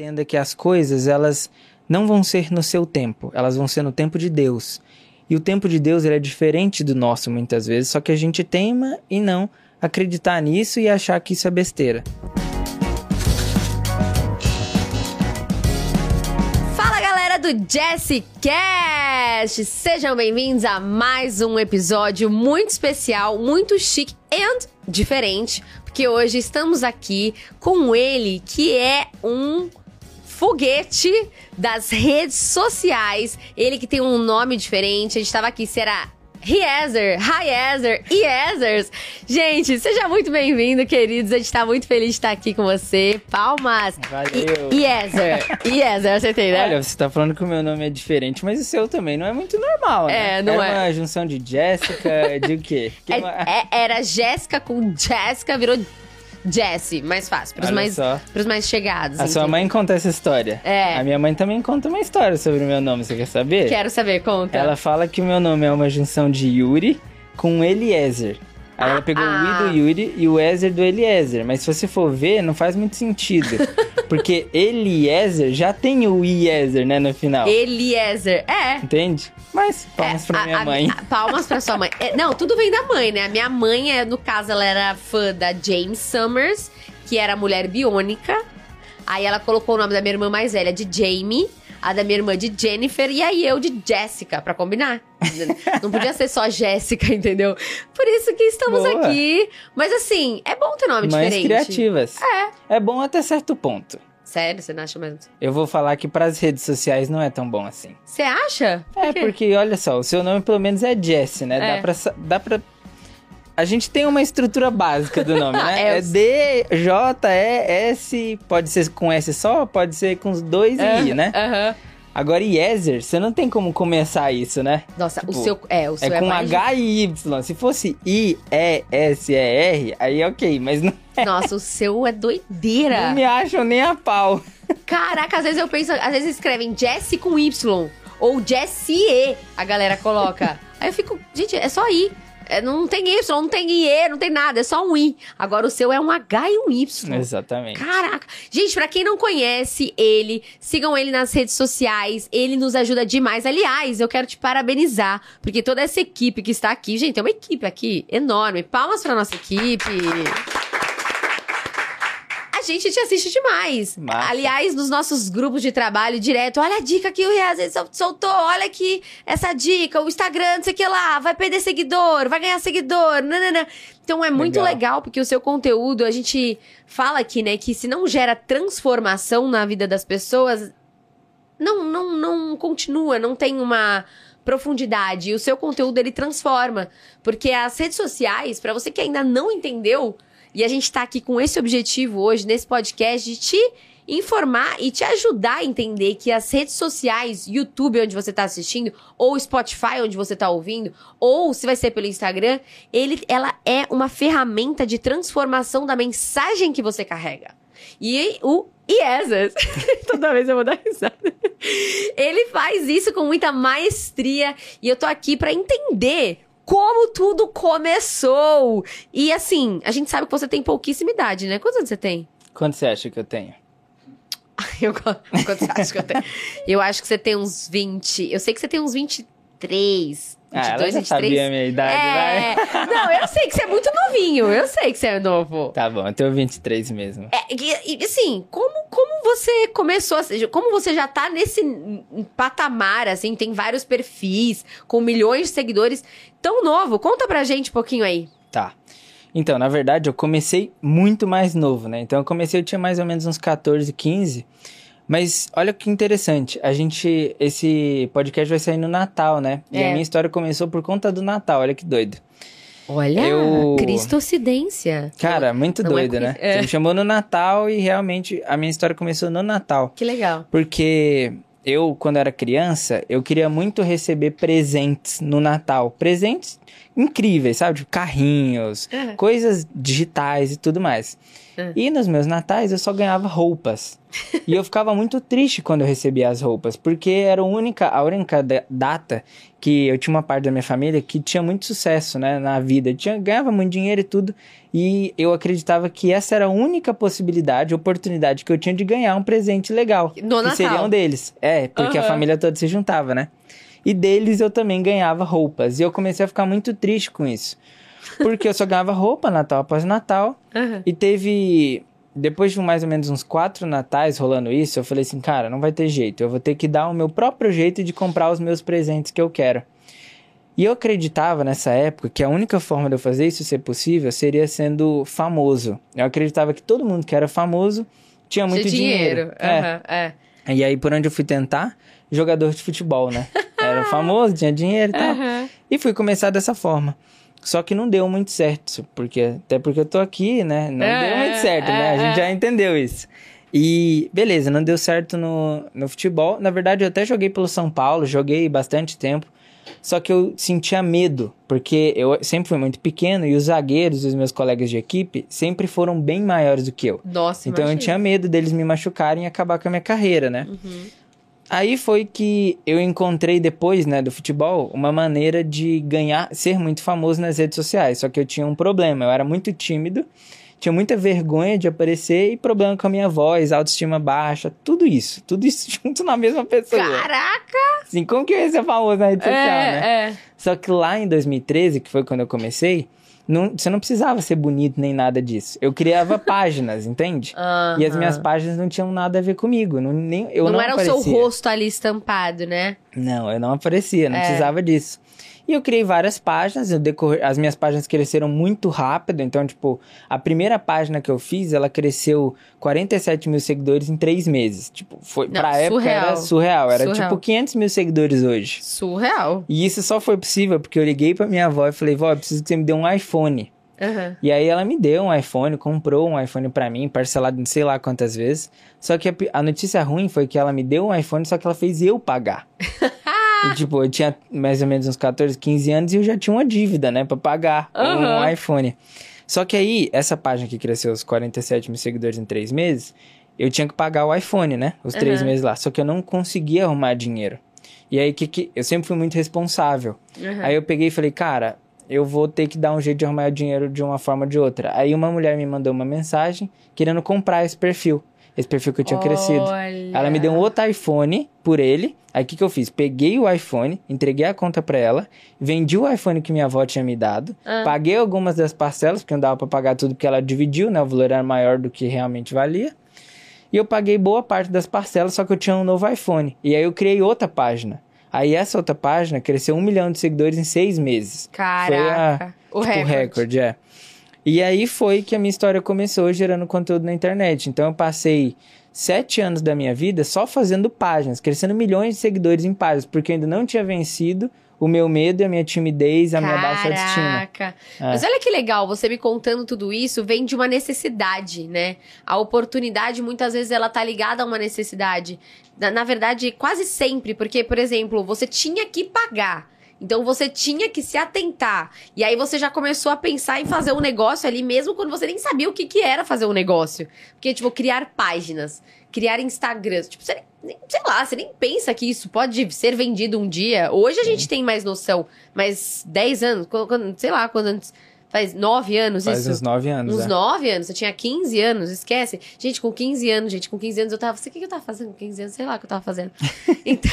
Entenda que as coisas, elas não vão ser no seu tempo, elas vão ser no tempo de Deus. E o tempo de Deus ele é diferente do nosso muitas vezes, só que a gente teima e não acreditar nisso e achar que isso é besteira. Fala galera do Jessicast! Sejam bem-vindos a mais um episódio muito especial, muito chique e diferente, porque hoje estamos aqui com ele que é um foguete das redes sociais. Ele que tem um nome diferente. A gente tava aqui, será Riezer, Riezer, Iezers. Gente, seja muito bem-vindo, queridos. A gente tá muito feliz de estar aqui com você. Palmas. Valeu. Iezer, Iezer, acertei, né? Olha, você tá falando que o meu nome é diferente, mas o seu também não é muito normal, né? É, não é. é. uma junção de Jéssica, de o quê? É- é- era Jéssica com Jéssica, virou Jessie. Mais fácil, pros Olha mais, só. pros mais chegados. A sua entende? mãe conta essa história. É. A minha mãe também conta uma história sobre o meu nome, você quer saber? Quero saber, conta. Ela fala que o meu nome é uma junção de Yuri com Eliezer. Aí ela pegou o Ah. I do Yuri e o Ezer do Eliezer. Mas se você for ver, não faz muito sentido. porque Eliezer já tem o Iezer, né, no final. Eliezer. É. Entende? Mas palmas pra É, a- minha a- mãe. a- palmas pra sua mãe. É, não, tudo vem da mãe, né? A minha mãe, é, no caso, ela era fã da James Summers, que era mulher biônica. Aí ela colocou o nome da minha irmã mais velha de Jamie, a da minha irmã de Jennifer e aí eu de Jessica, pra combinar. Não podia ser só Jéssica, entendeu? Por isso que estamos Boa. aqui. Mas assim, é bom ter nome Mães diferente. criativas. É. É bom até certo ponto. Sério, você não acha mesmo? Eu vou falar que pras redes sociais não é tão bom assim. Você acha? Por É, porque olha só, o seu nome pelo menos é Jesse, né? É. Dá, pra, dá pra. A gente tem uma estrutura básica do nome, né? É, é D, J, E, S. Pode ser com S só, pode ser com os dois e I, né? Aham. Agora, Iezer, você não tem como começar isso, né? Nossa, Tipo, o seu. É, o seu É é, com mais H e Y. Se fosse I, E, S, E, R, aí ok, mas não, Nossa, o seu é doideira. não me acham nem a pau. Caraca, às vezes eu penso, às vezes escrevem Jessie com Y ou Jessie, a galera coloca. Aí eu fico, gente, é só I. É, não tem Y, não tem IE, não tem nada, é só um I. Agora o seu é um H e um Y. Exatamente. Caraca. Gente, pra quem não conhece ele, sigam ele nas redes sociais. Ele nos ajuda demais. Aliás, eu quero te parabenizar, porque toda essa equipe que está aqui, gente, é uma equipe aqui enorme. Palmas pra nossa equipe. A gente te assiste demais. Massa. Aliás, nos nossos grupos de trabalho direto, olha a dica que o Reaz soltou, olha aqui essa dica, o Instagram, não sei o que lá, vai perder seguidor, vai ganhar seguidor, nanana. Então é muito Legal. legal, porque o seu conteúdo, a gente fala aqui, né, que se não gera transformação na vida das pessoas, não, não, não continua, não tem uma profundidade. E o seu conteúdo, ele transforma. Porque as redes sociais, pra você que ainda não entendeu, e a gente tá aqui com esse objetivo hoje, nesse podcast, de te informar e te ajudar a entender que as redes sociais, YouTube, onde você tá assistindo, ou Spotify, onde você tá ouvindo, ou se vai ser pelo Instagram, ele, ela é uma ferramenta de transformação da mensagem que você carrega. E o Iesas, toda vez eu vou dar risada. Ele faz isso com muita maestria e eu tô aqui pra entender como tudo começou. E assim, a gente sabe que você tem pouquíssima idade, né? Quantos anos você tem? Quanto você acha que eu tenho? Eu, quanto você acha que eu tenho? Eu acho que você tem uns 20. Eu sei que você tem uns 23. 22, ah, ela já 23. sabia a minha idade, é... vai. Não, eu sei que você é muito novinho. Eu sei que você é novo. Tá bom, eu tenho 23 mesmo. É, e, e, assim, como, como você começou, a como você já tá nesse patamar, assim, tem vários perfis, com milhões de seguidores, tão novo, conta pra gente um pouquinho aí. Tá. Então, na verdade, eu comecei muito mais novo, né? Então, eu comecei, eu tinha mais ou menos uns 14, 15. Mas olha que interessante, a gente. Esse podcast vai sair no Natal, né? E É. a minha história começou por conta do Natal, olha que doido. Olha, Eu- Cristocidência. Cara, muito Não é doido, né? coinc- é. Você me chamou no Natal e realmente a minha história começou no Natal. Que legal. Porque eu, quando era criança, eu queria muito receber presentes no Natal. Presentes incríveis, sabe? Tipo, carrinhos, Uhum. coisas digitais e tudo mais. Uhum. E nos meus natais eu só ganhava roupas. e eu ficava muito triste quando eu recebia as roupas, porque era a única, a única da- data que eu tinha uma parte da minha família que tinha muito sucesso, né, na vida. Tinha, ganhava muito dinheiro e tudo. E eu acreditava que essa era a única possibilidade, oportunidade que eu tinha de ganhar um presente legal. No que Natal. seria um deles. É, porque a Aham. família toda se juntava, né? E deles eu também ganhava roupas. E eu comecei a ficar muito triste com isso. Porque eu só ganhava roupa Natal após Natal. Uhum. E teve. Depois de mais ou menos uns quatro natais rolando isso, eu falei assim, cara, não vai ter jeito. Eu vou ter que dar o meu próprio jeito de comprar os meus presentes que eu quero. E eu acreditava nessa época que a única forma de eu fazer isso ser possível seria sendo famoso. Eu acreditava que todo mundo que era famoso tinha muito Tinha dinheiro. É. Aham, é. E aí, por onde eu fui tentar? Jogador de futebol, né? Era famoso, tinha dinheiro e tal. Aham. E fui começar dessa forma. Só que não deu muito certo, porque até porque eu tô aqui, né? Não É, deu muito certo, né? A é, gente é. já entendeu isso. E beleza, não deu certo no, no futebol. Na verdade, eu até joguei pelo São Paulo, joguei bastante tempo. Só que eu sentia medo, porque eu sempre fui muito pequeno e os zagueiros e os meus colegas de equipe sempre foram bem maiores do que eu. Nossa, Então eu imagina. tinha medo deles me machucarem e acabar com a minha carreira, né? Uhum. Aí foi que eu encontrei depois, né, do futebol, uma maneira de ganhar, ser muito famoso nas redes sociais. Só que eu tinha um problema, eu era muito tímido, tinha muita vergonha de aparecer e problema com a minha voz, autoestima baixa, tudo isso, tudo isso junto na mesma pessoa. Caraca! Assim, como que eu ia ser famoso na rede social, né? É, é. Só que lá em 2013, que foi quando eu comecei, não, você não precisava ser bonito nem nada disso. Eu criava páginas, entende? E as minhas páginas não tinham nada a ver comigo. Não, nem, eu não, não, era aparecia. o seu rosto ali estampado, né? Não, eu não aparecia, não É. precisava disso. E eu criei várias páginas, eu decorre... as minhas páginas cresceram muito rápido, então, tipo, a primeira página que eu fiz, ela cresceu 47 mil seguidores em três meses. Tipo, foi, Não, pra época era surreal. surreal, era Surreal. tipo 500 mil seguidores hoje. Surreal. E isso só foi possível porque eu liguei pra minha avó e falei, vó, eu preciso que você me dê um iPhone. Aham. E aí ela me deu um iPhone, comprou um iPhone pra mim, parcelado em sei lá quantas vezes. Só que a, a notícia ruim foi que ela me deu um iPhone, só que ela fez eu pagar. e tipo, eu tinha mais ou menos uns 14, 15 anos e eu já tinha uma dívida, né, pra pagar um Aham. iPhone. Só que aí, essa página que cresceu os 47 mil seguidores em três meses, eu tinha que pagar o iPhone, né, os três Aham. meses lá. Só que eu não conseguia arrumar dinheiro. E aí, que que... eu sempre fui muito responsável. Aham. Aí eu peguei e falei, cara, eu vou ter que dar um jeito de arrumar o dinheiro de uma forma ou de outra. Aí uma mulher me mandou uma mensagem querendo comprar esse perfil. Esse perfil que eu tinha crescido. Olha. Ela me deu um outro iPhone por ele. Aí o que, que eu fiz? Peguei o iPhone, entreguei a conta pra ela, vendi o iPhone que minha avó tinha me dado, Ah. paguei algumas das parcelas, porque não dava pra pagar tudo porque ela dividiu, né? O valor era maior do que realmente valia. E eu paguei boa parte das parcelas, só que eu tinha um novo iPhone. E aí eu criei outra página. Aí essa outra página cresceu um milhão de seguidores em seis meses. Caraca. o tipo, recorde. recorde, é. E aí foi que a minha história começou gerando conteúdo na internet. Então eu passei sete anos da minha vida só fazendo páginas, crescendo milhões de seguidores em páginas, porque eu ainda não tinha vencido o meu medo, a minha timidez, a minha baixa autoestima. Caraca. É. Mas olha que legal, você me contando tudo isso vem de uma necessidade, né? A oportunidade, muitas vezes, ela tá ligada a uma necessidade. Na, na verdade, quase sempre, porque, por exemplo, você tinha que pagar. Então você tinha que se atentar. E aí você já começou a pensar em fazer um negócio ali, mesmo quando você nem sabia o que, que era fazer um negócio. Porque, tipo, criar páginas, criar Instagrams. Tipo, você nem, sei lá, você nem pensa que isso pode ser vendido um dia. Hoje a gente tem mais noção. Mas 10 anos, quando- sei lá, quando antes. Faz 9 anos Faz isso. uns nove anos. Uns é. 9 anos, você tinha 15 anos, esquece. Gente, com 15 anos, gente, com 15 anos eu tava. Sei o que eu tava fazendo com 15 anos, sei lá o que eu tava fazendo. então,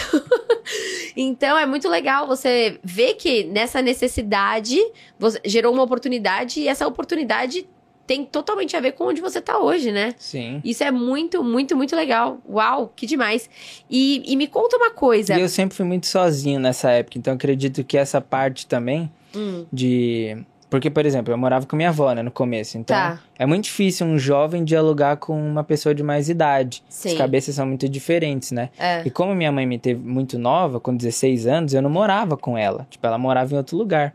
então é muito legal você ver que nessa necessidade você gerou uma oportunidade e essa oportunidade tem totalmente a ver com onde você tá hoje, né? Sim. Isso é muito, muito, muito legal. Uau, que demais. E, e me conta uma coisa. E eu sempre fui muito sozinho nessa época, então acredito que essa parte também Hum, de. Porque, por exemplo, eu morava com minha avó, né, no começo. Então, Tá. é muito difícil um jovem dialogar com uma pessoa de mais idade. Sim. As cabeças são muito diferentes, né? é. E como minha mãe me teve muito nova, com 16 anos, eu não morava com ela. Tipo, ela morava em outro lugar.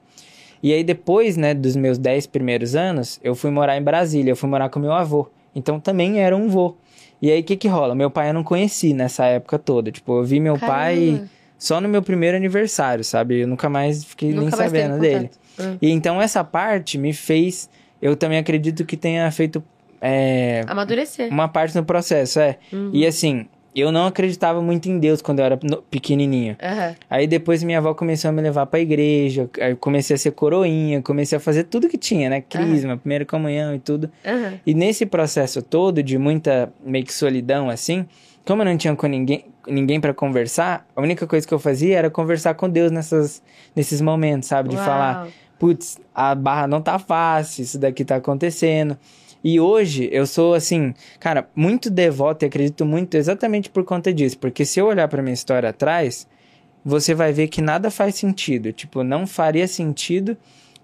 E aí, depois, né, dos meus 10 primeiros anos, eu fui morar em Brasília. Eu fui morar com meu avô. Então, também era um vô. E aí, o que que rola? Meu pai eu não conheci nessa época toda. Tipo, eu vi meu pai Caramba. só no meu primeiro aniversário, sabe? Eu nunca mais fiquei Nunca nem mais sabendo dele. contato. Hum. E então essa parte me fez. Eu também acredito que tenha feito é, Amadurecer. uma parte no processo, é. Uhum. E assim, eu não acreditava muito em Deus quando eu era pequenininho. Aham. Aí depois minha avó começou a me levar pra igreja, aí eu comecei a ser coroinha, comecei a fazer tudo que tinha, né? Crisma, primeira comunhão e tudo. Aham. E nesse processo todo de muita meio que solidão assim, como eu não tinha com ninguém, ninguém para conversar, a única coisa que eu fazia era conversar com Deus nessas, nesses momentos, sabe? De Uau. falar, putz, a barra não tá fácil, isso daqui tá acontecendo. E hoje eu sou assim, cara, muito devoto e acredito muito exatamente por conta disso, porque se eu olhar para minha história atrás, você vai ver que nada faz sentido, tipo, não faria sentido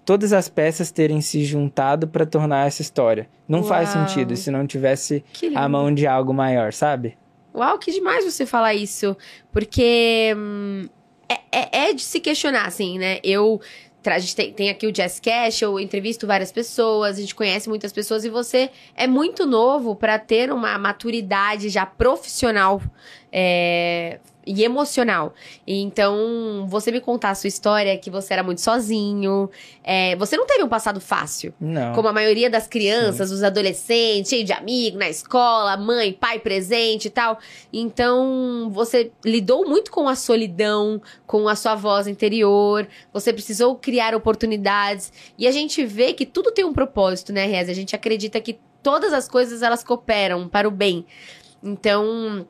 todas as peças terem se juntado para tornar essa história. Não faz Uau. sentido se não tivesse a mão de algo maior, sabe? Uau, que demais você falar isso. Porque hum, é, é- é de se questionar, assim, né? Eu. A gente tem, tem aqui o Jazz Cash, eu entrevisto várias pessoas, a gente conhece muitas pessoas e você é muito novo para ter uma maturidade já profissional é, e emocional. Então, você me contar a sua história, que você era muito sozinho, é, você não teve um passado fácil. Não. Como a maioria das crianças, os adolescentes, cheio de amigos na escola, mãe, pai presente e tal. Então, você lidou muito com a solidão, com a sua voz interior, você precisou criar oportunidades. E a gente vê que tudo tem um propósito, né, Reza? A gente acredita que todas as coisas elas cooperam para o bem. Então,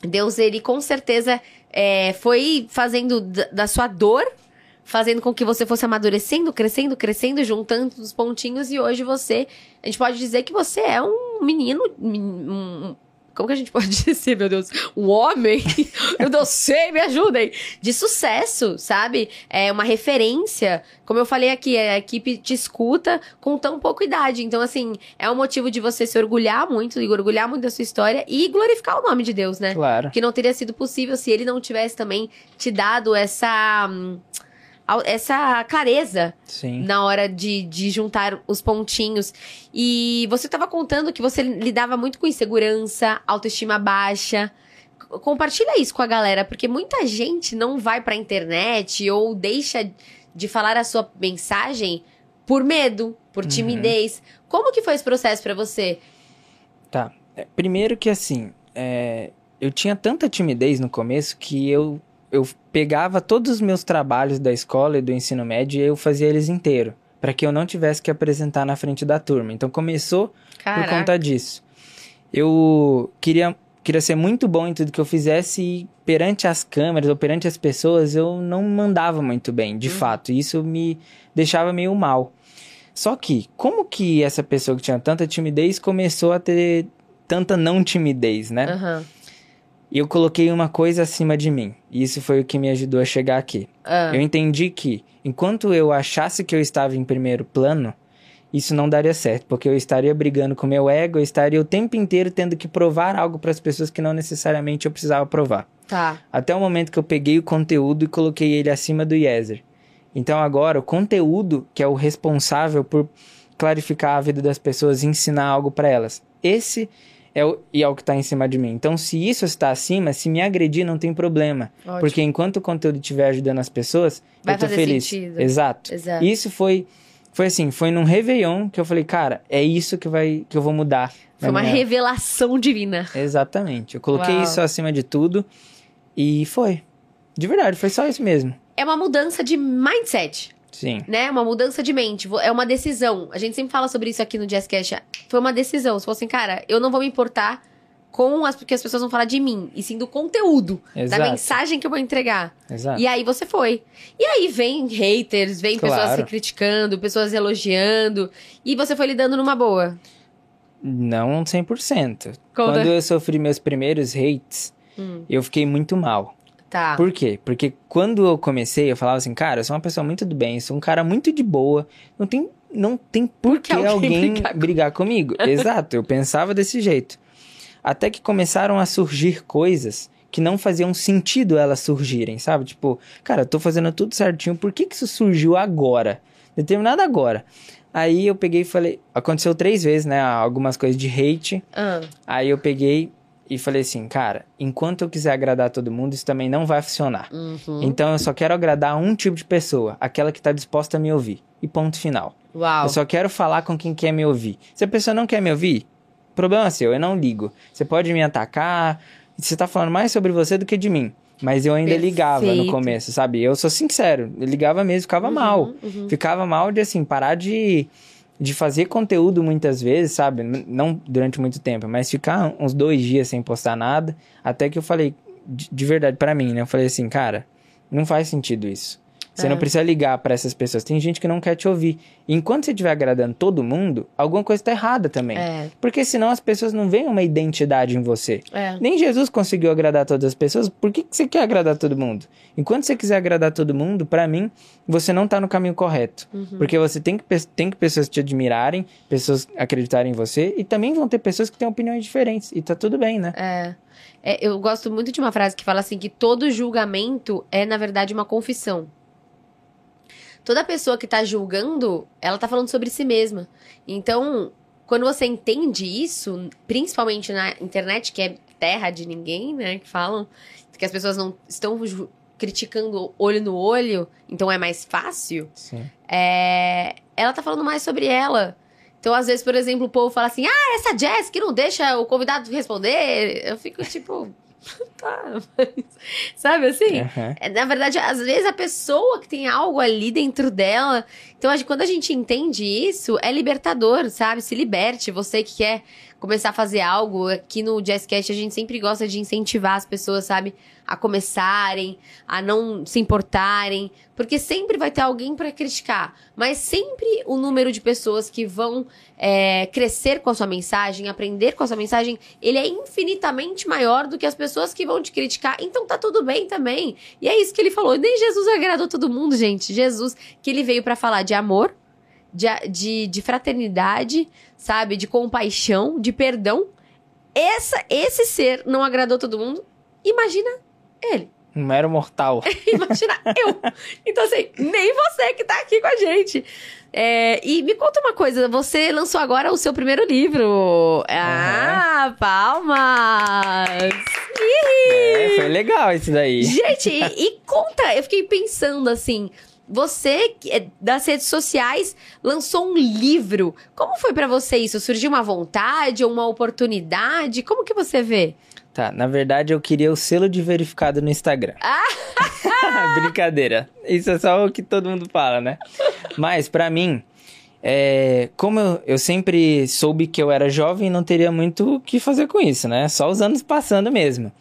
Deus, ele com certeza é, foi fazendo da, sua dor, fazendo com que você fosse amadurecendo, crescendo, crescendo, juntando os pontinhos, e hoje você. A gente pode dizer que você é um menino. men- um- como que a gente pode dizer, meu Deus? Um homem? Eu não sei, me ajudem! De sucesso, sabe? É uma referência. Como eu falei aqui, a equipe te escuta com tão pouca idade. Então, assim, é um motivo de você se orgulhar muito, e orgulhar muito da sua história e glorificar o nome de Deus, né? Claro. que não teria sido possível se ele não tivesse também te dado essa hum, essa clareza Sim. na hora de, de juntar os pontinhos. E você estava contando que você lidava muito com insegurança, autoestima baixa. Compartilha isso com a galera, porque muita gente não vai pra internet ou deixa de falar a sua mensagem por medo, por Uhum. timidez. Como que foi esse processo pra você? Tá. É, Primeiro que assim, é, eu tinha tanta timidez no começo que eu, eu pegava todos os meus trabalhos da escola e do ensino médio e eu fazia eles inteiro. Pra que eu não tivesse que apresentar na frente da turma. Então começou por Caraca. conta disso. Eu queria, queria ser muito bom em tudo que eu fizesse e perante as câmeras ou perante as pessoas eu não mandava muito bem, de Uhum. fato. E isso me deixava meio mal. Só que, como que essa pessoa que tinha tanta timidez começou a ter tanta não timidez, né? Aham. E eu coloquei uma coisa acima de mim. E isso foi o que me ajudou a chegar aqui. Ah. Eu entendi que, enquanto eu achasse que eu estava em primeiro plano, isso não daria certo, porque eu estaria brigando com meu ego, eu estaria o tempo inteiro tendo que provar algo para as pessoas que não necessariamente eu precisava provar. Tá. Até o momento que eu peguei o conteúdo e coloquei ele acima do Yezer. Então agora, o conteúdo, que é o responsável por clarificar a vida das pessoas e ensinar algo para elas, esse é o, e é o que está em cima de mim. Então, se isso está acima, se me agredir, não tem problema. Ótimo. Porque enquanto o conteúdo estiver ajudando as pessoas, Vai eu tô fazer feliz. sentido. Exato. Exato. Isso foi, foi assim, foi num Réveillon que eu falei, cara, é isso que, vai, que eu vou mudar. Foi uma minha- revelação divina. Exatamente. Eu coloquei Uau. isso acima de tudo e foi. De verdade, foi só isso mesmo. É uma mudança de mindset, Sim. né? Uma mudança de mente. É uma decisão. A gente sempre fala sobre isso aqui no Jazzcast. Foi uma decisão. Se fosse assim, cara, eu não vou me importar com as porque as pessoas vão falar de mim, e sim do conteúdo, Exato. da mensagem que eu vou entregar. Exato. E aí você foi. E aí vem haters, vem pessoas Claro. se criticando, pessoas elogiando, e você foi lidando numa boa. Não 100%. Conta. Quando eu sofri meus primeiros hates, Hum, eu fiquei muito mal. Tá. Por quê? Porque quando eu comecei, eu falava assim, cara, eu sou uma pessoa muito do bem, sou um cara muito de boa, não tem, não tem por que alguém alguém brigar brigar, com- comigo. Exato, eu pensava desse jeito. Até que começaram a surgir coisas que não faziam sentido elas surgirem, sabe? Tipo, cara, eu tô fazendo tudo certinho, por que que isso surgiu agora? Determinado agora. Aí eu peguei e falei, aconteceu três vezes, né, algumas coisas de hate, Ah, Aí eu peguei, e falei assim, cara, enquanto eu quiser agradar todo mundo, isso também não vai funcionar. Uhum. Então eu só quero agradar um tipo de pessoa, aquela que tá disposta a me ouvir. E ponto final. Uau. Eu só quero falar com quem quer me ouvir. Se a pessoa não quer me ouvir, problema seu, eu não ligo. Você pode me atacar, você tá falando mais sobre você do que de mim. Mas eu ainda ligava no Perfeito. começo, sabe? Eu sou sincero, eu ligava mesmo, ficava mal. Uhum. Ficava mal de, assim, parar de, de fazer conteúdo muitas vezes, sabe? Não durante muito tempo, mas ficar uns dois dias sem postar nada. Até que eu falei, de, de verdade, pra mim, né? Eu falei assim, cara, não faz sentido isso. Você É. não precisa ligar pra essas pessoas. Tem gente que não quer te ouvir. E enquanto você estiver agradando todo mundo, alguma coisa tá errada também. É, Porque senão as pessoas não veem uma identidade em você. é. Nem Jesus conseguiu agradar todas as pessoas. Por que, que você quer agradar todo mundo? Enquanto você quiser agradar todo mundo, pra mim, você não tá no caminho correto. Uhum. Porque você tem que, tem que pessoas te admirarem, pessoas acreditarem em você, e também vão ter pessoas que têm opiniões diferentes. E tá tudo bem, né? É. É, eu gosto muito de uma frase que fala assim que todo julgamento é, na verdade, uma confissão. Toda pessoa que tá julgando, ela tá falando sobre si mesma. Então, quando você entende isso, principalmente na internet, que é terra de ninguém, né? Que falam que as pessoas não estão criticando olho no olho, então é mais fácil. Sim. é, ela tá falando mais sobre ela. Então, às vezes, por exemplo, o povo fala assim: ah, essa Jess que não deixa o convidado responder. Eu fico tipo. tá, mas. Sabe assim? É, Na verdade, às vezes a pessoa que tem algo ali dentro dela. Então, quando a gente entende isso, é libertador, sabe? Se liberte. Você que quer começar a fazer algo. Aqui no Jazzcast, a gente sempre gosta de incentivar as pessoas, sabe? A começarem, a não se importarem. Porque sempre vai ter alguém pra criticar. Mas sempre o número de pessoas que vão é, crescer com a sua mensagem, aprender com a sua mensagem, ele é infinitamente maior do que as pessoas que vão te criticar. Então tá tudo bem também. E é isso que ele falou. Nem Jesus agradou todo mundo, gente. Jesus, que ele veio pra falar de amor, de, de, de fraternidade, sabe? De compaixão, de perdão. Essa, esse ser não agradou todo mundo. Imagina ele. Um mero mortal. Imagina eu. Então, assim, nem você que tá aqui com a gente. É, e me conta uma coisa, você lançou agora o seu primeiro livro. Ah, palmas! É, foi legal isso daí. Gente, e, e conta, eu fiquei pensando assim, você é das redes sociais lançou um livro. Como foi pra você isso? Surgiu uma vontade ou uma oportunidade? Como que você vê? Tá, na verdade eu queria o selo de verificado no Instagram. Brincadeira. Isso é só o que todo mundo fala, né? Mas pra mim, é, como eu, eu sempre soube que eu era jovem, não teria muito o que fazer com isso, né? Só os anos passando mesmo.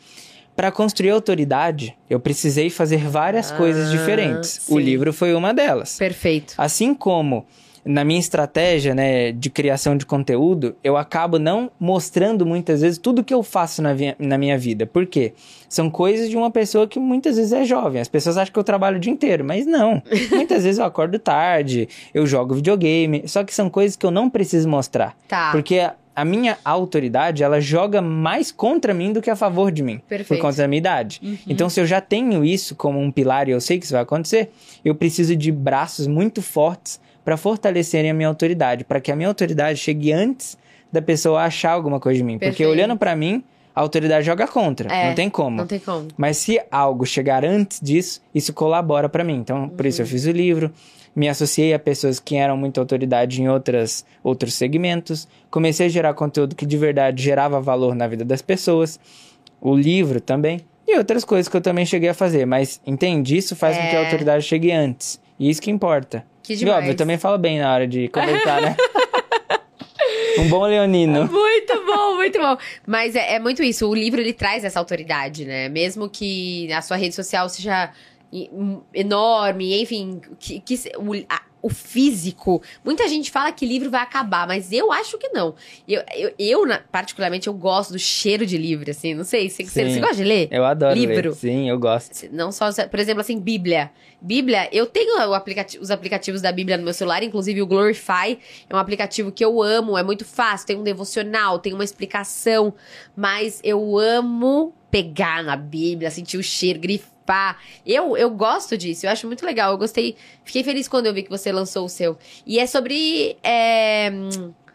Pra construir autoridade, eu precisei fazer várias Ah, coisas diferentes. O sim. livro foi uma delas. Perfeito. Assim como na minha estratégia né, de criação de conteúdo, eu acabo não mostrando muitas vezes tudo que eu faço na, na minha vida. Por quê? São coisas de uma pessoa que muitas vezes é jovem. As pessoas acham que eu trabalho o dia inteiro, mas não. muitas vezes eu acordo tarde, eu jogo videogame. Só que são coisas que eu não preciso mostrar. Tá. Porque a, minha autoridade, ela joga mais contra mim do que a favor de mim. Perfeito. Por conta da minha idade. Então, se eu já tenho isso como um pilar e eu sei que isso vai acontecer, eu preciso de braços muito fortes para fortalecerem a minha autoridade, para que a minha autoridade chegue antes da pessoa achar alguma coisa de mim. Porque Perfeito. olhando para mim, a autoridade joga contra, É, não tem como. Não tem como. Mas se algo chegar antes disso, isso colabora para mim. Então, por isso eu fiz o livro, me associei a pessoas que eram muita autoridade em outras, outros segmentos, comecei a gerar conteúdo que de verdade gerava valor na vida das pessoas, o livro também, e outras coisas que eu também cheguei a fazer. Mas entende? Isso faz com que a É. autoridade chegue antes. E isso que importa. Que E demais. óbvio, eu também falo bem na hora de conversar, né? um bom leonino. Muito bom, muito bom. Mas é, é muito isso. O livro ele traz essa autoridade, né? Mesmo que a sua rede social seja e- um, enorme, enfim, que, que o, a- o físico. Muita gente fala que livro vai acabar, mas eu acho que não. Eu, eu, eu, particularmente, eu gosto do cheiro de livro, assim. Não sei, você, você, você gosta de ler? Eu adoro Livro. ler. Sim, eu gosto. Não só, por exemplo, assim, Bíblia. Bíblia, eu tenho aplicati- os aplicativos da Bíblia no meu celular, inclusive o Glorify. É um aplicativo que eu amo, é muito fácil, tem um devocional, tem uma explicação. Mas eu amo pegar na Bíblia, sentir o cheiro, grifar. Eu, eu gosto disso, eu acho muito legal. Eu gostei, fiquei feliz quando eu vi que você lançou o seu. E é sobre. é,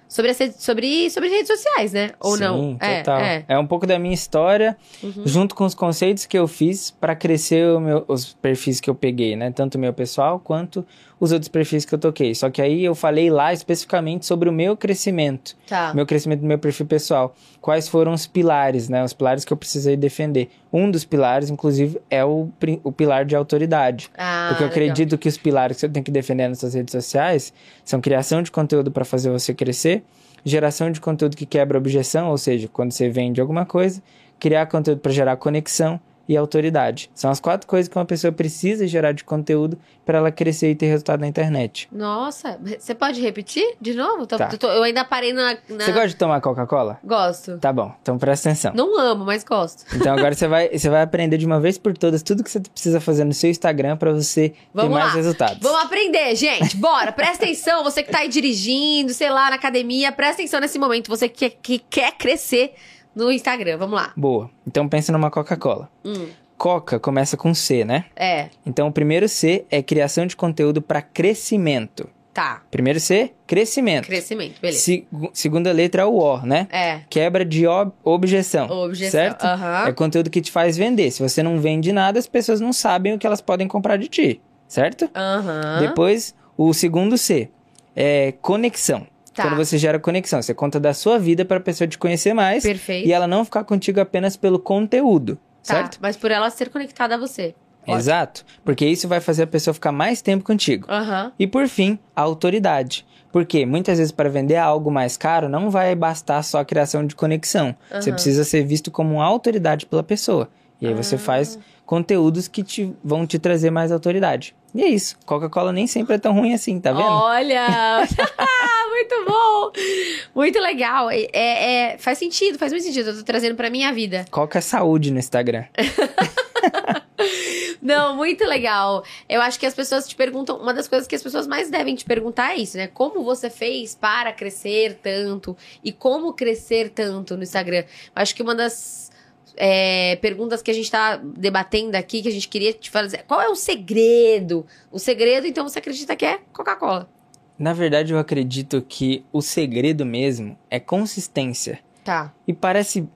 sobre, sobre, sobre redes sociais, né? Ou Sim, não? total. É, É, é. um pouco da minha história, Uhum. junto com os conceitos que eu fiz pra crescer o meu- os perfis que eu peguei, né? Tanto o meu pessoal quanto os outros perfis que eu toquei. Só que aí eu falei lá especificamente sobre o meu crescimento, Tá. meu crescimento do meu perfil pessoal. Quais foram os pilares, né? Os pilares que eu precisei defender. Um dos pilares, inclusive, é o, o pilar de autoridade. Ah, Porque eu legal. acredito que os pilares que você tem que defender nas suas redes sociais são criação de conteúdo para fazer você crescer, geração de conteúdo que quebra objeção, ou seja, quando você vende alguma coisa, criar conteúdo para gerar conexão e autoridade. São as quatro coisas que uma pessoa precisa gerar de conteúdo para ela crescer e ter resultado na internet. Nossa, você pode repetir de novo? Tô- Tá. tô- eu ainda parei na. na- Você gosta de tomar Coca-Cola? Gosto. Tá bom, então presta atenção. Não amo, mas gosto. Então agora você vai, você vai aprender de uma vez por todas tudo que você precisa fazer no seu Instagram para você Vamos ter mais lá. resultados. Vamos aprender, gente. Bora, presta atenção. Você que tá aí dirigindo, sei lá, na academia, presta atenção nesse momento. Você que, que quer crescer no Instagram. Vamos lá. Boa. Então pensa numa Coca-Cola. Hum, Coca começa com C, né? é, Então, o primeiro C é criação de conteúdo para crescimento. tá. Primeiro C, crescimento. Crescimento, beleza. Se- segunda letra é o O, né? É, Quebra de ob- objeção. objeção. Certo? Aham. É conteúdo que te faz vender. Se você não vende nada, as pessoas não sabem o que elas podem comprar de ti. Certo? Aham. Depois, o segundo C é conexão. Tá. Quando você gera conexão, você conta da sua vida para a pessoa te conhecer mais Perfeito. e ela não ficar contigo apenas pelo conteúdo. Tá, Certo? mas por ela ser conectada a você. Exato. Porque isso vai fazer a pessoa ficar mais tempo contigo. Aham. E por fim, a autoridade. Porque muitas vezes para vender algo mais caro não vai bastar só a criação de conexão. Você Aham. precisa ser visto como uma autoridade pela pessoa. E aí você Ah. faz conteúdos que te, vão te trazer mais autoridade. E é isso. Coca-Cola nem sempre é tão ruim assim, tá vendo? Olha! muito bom! Muito legal. É, é- faz sentido, faz muito sentido. Eu tô trazendo pra minha vida. Coca é saúde no Instagram. Não, muito legal. Eu acho que as pessoas te perguntam. Uma das coisas que as pessoas mais devem te perguntar é isso, né? Como você fez para crescer tanto? E como crescer tanto no Instagram? Acho que uma das é, perguntas que a gente tá debatendo aqui, que a gente queria te fazer. Qual é o segredo? O segredo, então, você acredita que é Coca-Cola. Na verdade, eu acredito que o segredo mesmo é consistência. Tá. E parece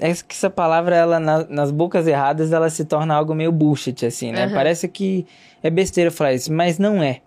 é que essa palavra, ela na- nas bocas erradas, ela se torna algo meio bullshit, assim, né? Aham. Parece que é besteira falar isso, mas não é.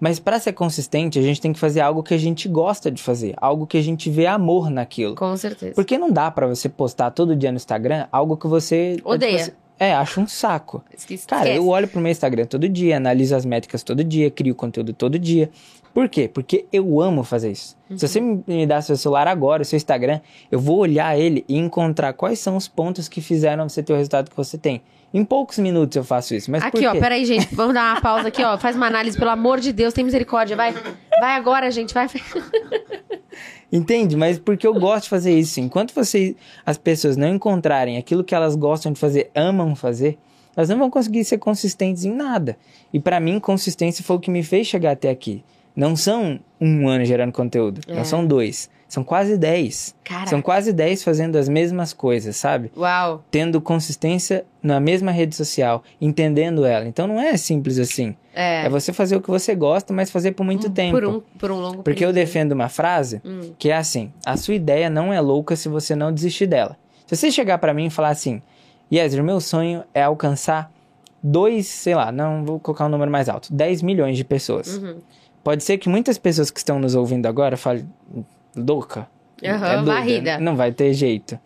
Mas para ser consistente, a gente tem que fazer algo que a gente gosta de fazer, algo que a gente vê amor naquilo. Com certeza. Porque não dá pra você postar todo dia no Instagram algo que você Odeia. você- é, acha um saco. Esquece. Cara, eu olho pro meu Instagram todo dia, analiso as métricas todo dia, crio conteúdo todo dia. Por quê? Porque eu amo fazer isso. Se você me me dar seu celular agora, seu Instagram, eu vou olhar ele e encontrar quais são os pontos que fizeram você ter o resultado que você tem. Em poucos minutos eu faço isso. Mas Aqui, ó, peraí, gente. Vamos dar uma pausa aqui, ó. Faz uma análise, pelo amor de Deus, tem misericórdia. Vai. Vai agora, gente. Vai. Entende? Mas porque eu gosto de fazer isso. Enquanto você, as pessoas não encontrarem aquilo que elas gostam de fazer, amam fazer, elas não vão conseguir ser consistentes em nada. E pra mim, consistência foi o que me fez chegar até aqui. Não são um ano gerando conteúdo, É. não são dois. São quase dez. Cara. São quase dez fazendo as mesmas coisas, sabe? Uau. Tendo consistência na mesma rede social, entendendo ela. Então não é simples assim. É. É, você fazer o que você gosta, mas fazer por muito tempo. Por um, por um longo Porque eu período. defendo uma frase Hum. que é assim: a sua ideia não é louca se você não desistir dela. Se você chegar pra mim e falar assim, Yezer, meu sonho é alcançar dois, sei lá, não vou colocar um número mais alto, 10 milhões de pessoas. Uhum. Pode ser que muitas pessoas que estão nos ouvindo agora falem, louca. Aham, é doida, varrida. Não vai ter jeito.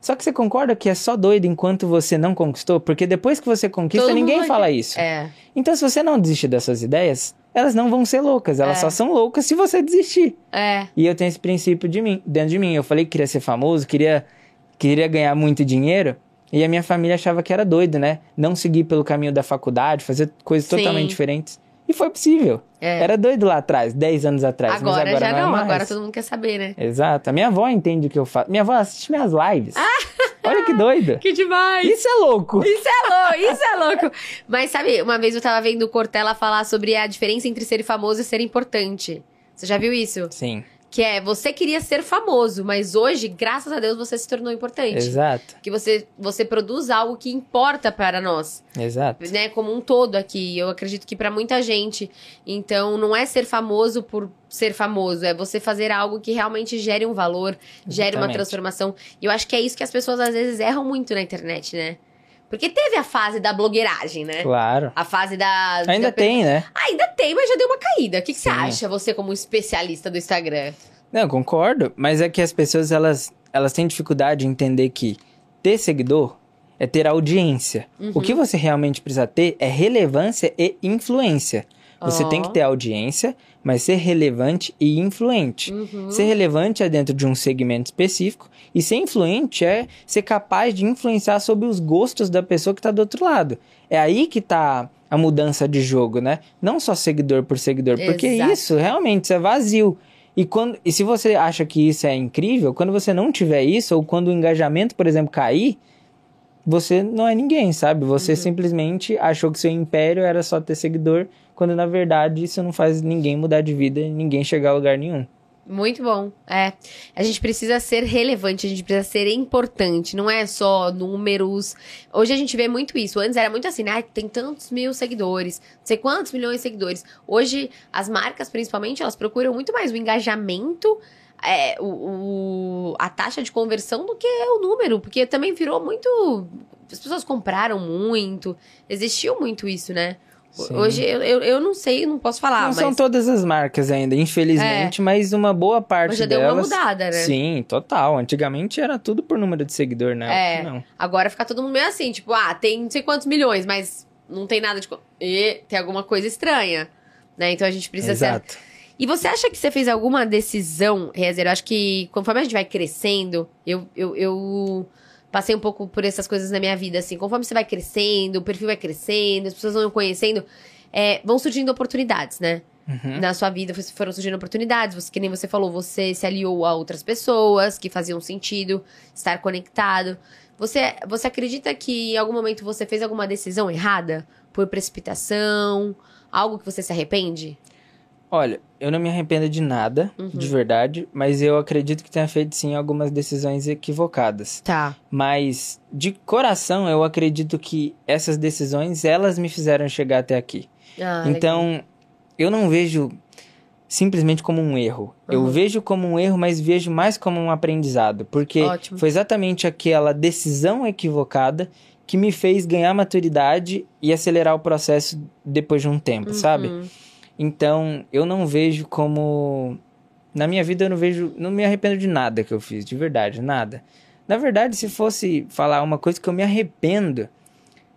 Só que você concorda que é só doido enquanto você não conquistou? Porque depois que você conquista, Todo ninguém vai fala ter- isso. É. Então, se você não desistir das suas ideias, elas não vão ser loucas. Elas É. só são loucas se você desistir. É. E eu tenho esse princípio de mim, dentro de mim. Eu falei que queria ser famoso, queria, queria ganhar muito dinheiro. E a minha família achava que era doido, né? Não seguir pelo caminho da faculdade, fazer coisas Sim. totalmente diferentes. E foi possível. É. Era doido lá atrás, 10 anos atrás. Agora, mas agora já não, é não. mais. Agora todo mundo quer saber, né? Exato. A minha avó entende o que eu faço. Minha avó assiste minhas lives. Olha que doida. Que demais! Isso é louco. Isso é louco, isso é louco. Mas sabe, uma vez eu tava vendo o Cortella falar sobre a diferença entre ser famoso e ser importante. Você já viu isso? Sim. Que é, você queria ser famoso, mas hoje, graças a Deus, você se tornou importante. Exato, Que você, você produz algo que importa para nós, exato. né? Como um todo aqui. Eu acredito que para muita gente. Então, não é ser famoso por ser famoso, é você fazer algo que realmente gere um valor, gere uma Exatamente. transformação. E eu acho que é isso que as pessoas às vezes erram muito na internet, né? Porque teve a fase da blogueiragem, né? Claro. A fase da. Ainda da- tem, né? Ainda tem, mas já deu uma caída. O que, que você acha, você como especialista do Instagram? Não, concordo, mas é que as pessoas elas, elas têm dificuldade em entender que ter seguidor é ter audiência. O que você realmente precisa ter é relevância e influência. Você Ó. tem que ter audiência, mas ser relevante e influente. Uhum. Ser relevante é dentro de um segmento específico e ser influente é ser capaz de influenciar sobre os gostos da pessoa que está do outro lado. É aí que tá a mudança de jogo, né? Não só seguidor por seguidor, porque Exato. isso realmente isso é vazio. E, quando, e se você acha que isso é incrível, quando você não tiver isso, ou quando o engajamento, por exemplo, cair, você não é ninguém, sabe? Você Uhum. simplesmente achou que seu império era só ter seguidor, quando na verdade isso não faz ninguém mudar de vida e ninguém chegar a lugar nenhum. Muito bom. É. A gente precisa ser relevante, a gente precisa ser importante. Não é só números. Hoje a gente vê muito isso. Antes era muito assim, né? Tem tantos mil seguidores, não sei quantos milhões de seguidores. Hoje, as marcas, principalmente, elas procuram muito mais o engajamento. é, o, o- a taxa de conversão do que o número, porque também virou muito. As pessoas compraram muito, existiu muito isso, né? Sim. Hoje eu, eu, eu não sei, não posso falar, não mas, são todas as marcas ainda, infelizmente, mas uma boa parte mas já deu delas... uma mudada, né? Sim, total. Antigamente era tudo por número de seguidor, né? É. Não. Agora fica todo mundo meio assim, tipo, ah, tem não sei quantos milhões, mas não tem nada de. E tem alguma coisa estranha. Né? Então a gente precisa ser. Exato. E você acha que você fez alguma decisão, Rezer? Eu acho que conforme a gente vai crescendo, eu, eu, eu passei um pouco por essas coisas na minha vida, assim. Conforme você vai crescendo, o perfil vai crescendo, as pessoas vão conhecendo, é, vão surgindo oportunidades, né? Uhum. Na sua vida foram surgindo oportunidades, você, que nem você falou, você se aliou a outras pessoas que faziam sentido, estar conectado. Você, você acredita que em algum momento você fez alguma decisão errada? Por precipitação? Algo que você se arrepende? Olha, eu não me arrependo de nada, Uhum. de verdade, mas eu acredito que tenha feito sim algumas decisões equivocadas. Tá. Mas de coração eu acredito que essas decisões elas me fizeram chegar até aqui. Ah, legal. então, eu não vejo simplesmente como um erro. Eu Uhum. vejo como um erro, mas vejo mais como um aprendizado, porque Ótimo. foi exatamente aquela decisão equivocada que me fez ganhar maturidade e acelerar o processo depois de um tempo, sabe? Então, eu não vejo como. Na minha vida, eu não vejo. Não me arrependo de nada que eu fiz, de verdade, nada. Na verdade, se fosse falar uma coisa que eu me arrependo,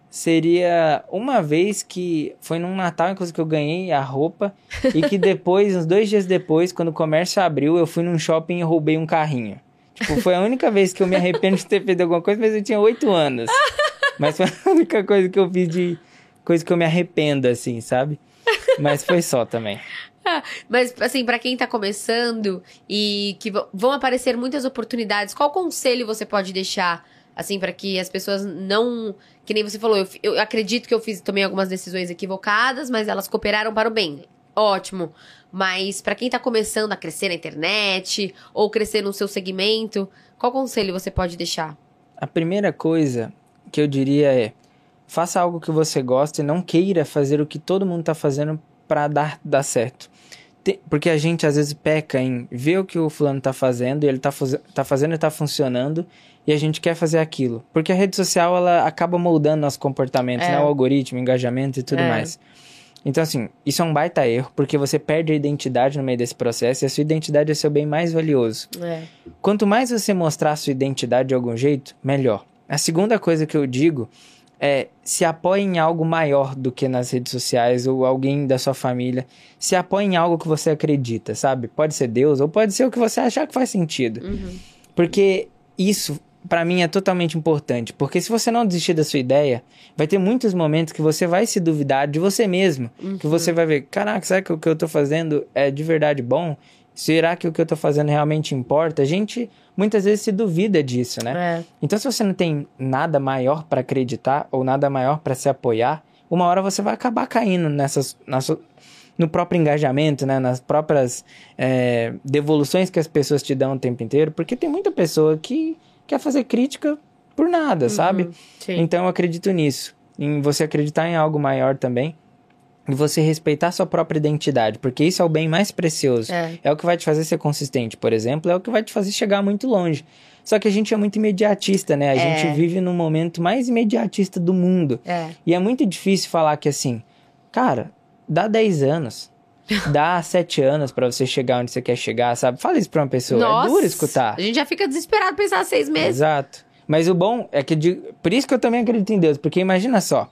seria uma vez que foi num Natal, inclusive, que eu ganhei a roupa e que depois, uns dois dias depois, quando o comércio abriu, eu fui num shopping e roubei um carrinho. Tipo, foi a única vez que eu me arrependo de ter feito alguma coisa, mas eu tinha oito anos. Mas foi a única coisa que eu fiz de coisa que eu me arrependo, assim, sabe? Mas foi só também. Mas, assim, pra quem tá começando e que vão aparecer muitas oportunidades, qual conselho você pode deixar, assim, pra que as pessoas não. Que nem você falou, eu, eu acredito que eu fiz também algumas decisões equivocadas, mas elas cooperaram para o bem. Ótimo. Mas pra quem tá começando a crescer na internet ou crescer no seu segmento, qual conselho você pode deixar? A primeira coisa que eu diria é: faça algo que você gosta e não queira fazer o que todo mundo tá fazendo pra dar, dar certo. Tem- porque a gente às vezes peca em ver o que o fulano tá fazendo e ele tá, faz- tá fazendo e tá funcionando e a gente quer fazer aquilo. Porque a rede social ela acaba moldando nosso comportamento, É. né? o algoritmo, engajamento e tudo É. mais. Então, assim, isso é um baita erro, porque você perde a identidade no meio desse processo e a sua identidade é seu bem mais valioso. É. Quanto mais você mostrar a sua identidade de algum jeito, melhor. A segunda coisa que eu digo é se apoie em algo maior do que nas redes sociais ou alguém da sua família. Se apoie em algo que você acredita, sabe? Pode ser Deus ou pode ser o que você achar que faz sentido. Uhum. Porque isso, pra mim, é totalmente importante. Porque se você não desistir da sua ideia, vai ter muitos momentos que você vai se duvidar de você mesmo. Uhum. Que você vai ver, caraca, será que o que eu tô fazendo é de verdade bom? Será que o que eu tô fazendo realmente importa? A gente muitas vezes se duvida disso, né? É. Então, se você não tem nada maior pra acreditar ou nada maior pra se apoiar, uma hora você vai acabar caindo nessas, nessa- no próprio engajamento, né? Nas próprias é, devoluções que as pessoas te dão o tempo inteiro, porque tem muita pessoa que quer fazer crítica por nada, sabe? Uhum, Sim. Então eu acredito nisso, em você acreditar em algo maior também. E você respeitar sua própria identidade, porque isso é o bem mais precioso. É. É o que vai te fazer ser consistente, por exemplo, é o que vai te fazer chegar muito longe. Só que a gente é muito imediatista, né? A É. gente vive no momento mais imediatista do mundo. É. E é muito difícil falar que assim, cara, dá 10 anos, dá 7 anos pra você chegar onde você quer chegar, sabe? Fala isso pra uma pessoa, Nossa, é duro escutar. A gente já fica desesperado pensar seis meses. Exato. Mas o bom é que, de- por isso que eu também acredito em Deus, porque imagina só,